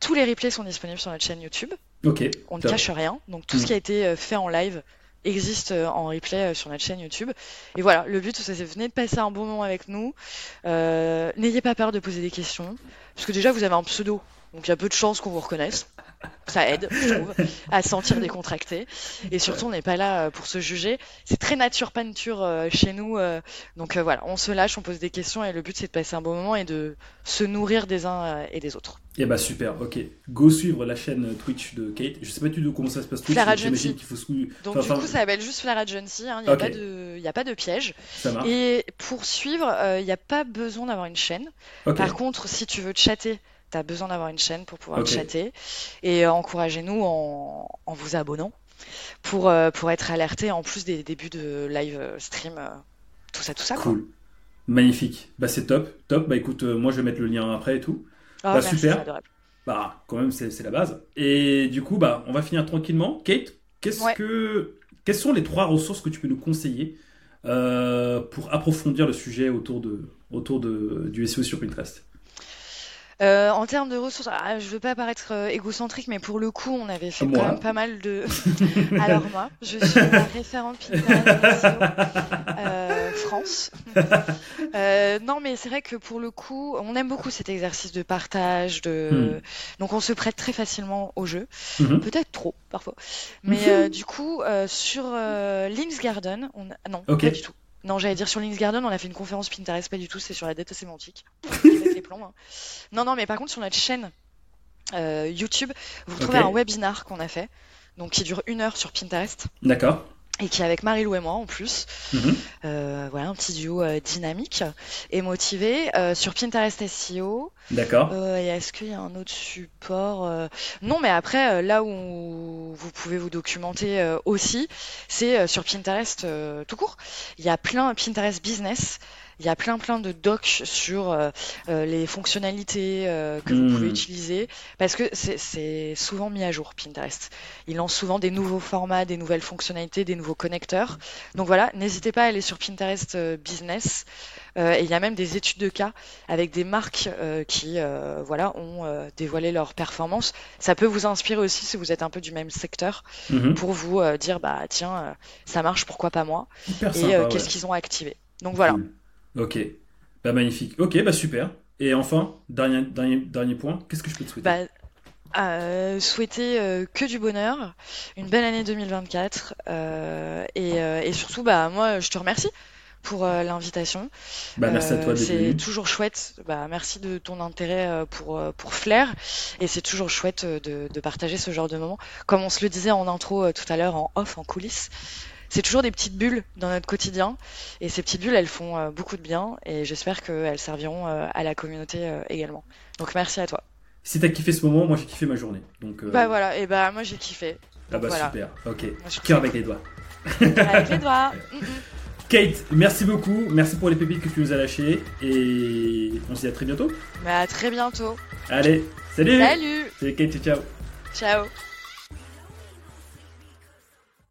Tous les replays sont disponibles sur notre chaîne YouTube. Ok. On ne top. cache rien. Donc tout ce Mm. qui a été fait en live existe en replay sur notre chaîne YouTube. Et voilà, le but, c'est venez de passer un bon moment avec nous. Euh, N'ayez pas peur de poser des questions. Parce que déjà, vous avez un pseudo. Donc il y a peu de chances qu'on vous reconnaisse. Ça aide, je trouve, à se sentir décontracté. Et surtout, on n'est pas là euh, pour se juger. C'est très nature pas nature euh, chez nous. euh, donc voilà, on se lâche, on pose des questions et le but, c'est de passer un bon moment et de se nourrir des uns et des autres. Et bah super, ok. Go suivre la chaîne Twitch de Kate. Je sais pas du tout comment ça se passe Twitch, Agency. j'imagine qu'il faut se... Donc enfin, du coup, enfin, ça s'appelle juste Agency. hein, Il n'y a, pas de- il y a pas de piège. ça marche. Et pour suivre, euh, il n'y a pas besoin d'avoir une chaîne. Par contre, si tu veux chatter, tu as besoin d'avoir une chaîne pour pouvoir chatter. Et euh, encouragez-nous en, en vous abonnant pour, euh, pour être alerté en plus des débuts de live euh, stream. tout ça, tout ça. quoi. Cool. Magnifique. Bah c'est top, top. Bah écoute, moi je vais mettre le lien après et tout. Ah, Bah, merci, super. Bah quand même c'est c'est la base. Et du coup bah on va finir tranquillement. Kate, qu'est-ce Ouais. que quelles sont les trois ressources que tu peux nous conseiller euh, pour approfondir le sujet autour de autour de du SEO sur Pinterest? Euh, en termes de ressources, ah, je veux pas paraître euh, égocentrique, mais pour le coup, on avait fait Moi. quand même pas mal de. [LAUGHS] Alors moi, je suis la [LAUGHS] référente euh, France. [LAUGHS] Euh, non, mais c'est vrai que pour le coup, on aime beaucoup cet exercice de partage, de. Donc on se prête très facilement au jeu, Mhm. peut-être trop parfois. Mais euh, du coup, euh, sur euh, Links Garden, on a... non, pas du tout. Non, j'allais dire sur Links Garden, on a fait une conférence Pinterest, pas du tout, c'est sur la data sémantique. [LAUGHS] Les plombs, hein. Non, non, mais par contre, sur notre chaîne euh, YouTube, vous retrouvez un webinar qu'on a fait, donc qui dure une heure sur Pinterest, D'accord. Et qui est avec Marie-Lou et moi en plus. Mhm. Euh, voilà, un petit duo euh, dynamique et motivé euh, sur Pinterest SEO. D'accord. Euh, et est-ce qu'il y a un autre support euh, Non, mais après, là où vous pouvez vous documenter aussi, c'est sur Pinterest tout court. Il y a plein Pinterest Business. Il y a plein plein de docs sur euh, euh, les fonctionnalités euh, que vous Hmm. pouvez utiliser parce que c'est- souvent mis à jour Pinterest. Ils lancent souvent des nouveaux formats, des nouvelles fonctionnalités, des nouveaux connecteurs. Donc voilà, n'hésitez pas à aller sur Pinterest Business. Euh, et il y a même des études de cas avec des marques euh, qui euh, voilà ont euh, dévoilé leurs performances. Ça peut vous inspirer aussi si vous êtes un peu du même secteur Mhm. pour vous dire bah tiens ça marche pourquoi pas moi? Hyper et ouais. qu'est-ce qu'ils ont activé? Donc voilà. Cool. Ok. Bah magnifique. Ok, bah super. Et enfin, dernier, dernier, dernier point, qu'est-ce que je peux te souhaiter? Bah, euh, souhaiter euh, que du bonheur, une belle année 2024 euh, et, euh, et surtout bah moi je te remercie pour l'invitation. Bah merci à toi c'est toujours chouette. Bah, merci de ton intérêt pour, pour Flair. Et c'est toujours chouette de, de partager ce genre de moments. Comme on se le disait en intro tout à l'heure, en off, en coulisses, c'est toujours des petites bulles dans notre quotidien. Et ces petites bulles, elles font euh, beaucoup de bien. Et j'espère qu'elles serviront euh, à la communauté euh, également. Donc merci à toi. Si t'as kiffé ce moment, moi j'ai kiffé ma journée. Donc, euh, Bah voilà, et bah moi j'ai kiffé. ah bah voilà. super. Ok. Cœur avec les doigts. Avec les doigts. [LAUGHS] Kate, merci beaucoup. Merci pour les pépites que tu nous as lâchées. Et on se dit à très bientôt. Mais à très bientôt. Allez, salut Salut. Salut Kate, ciao Ciao.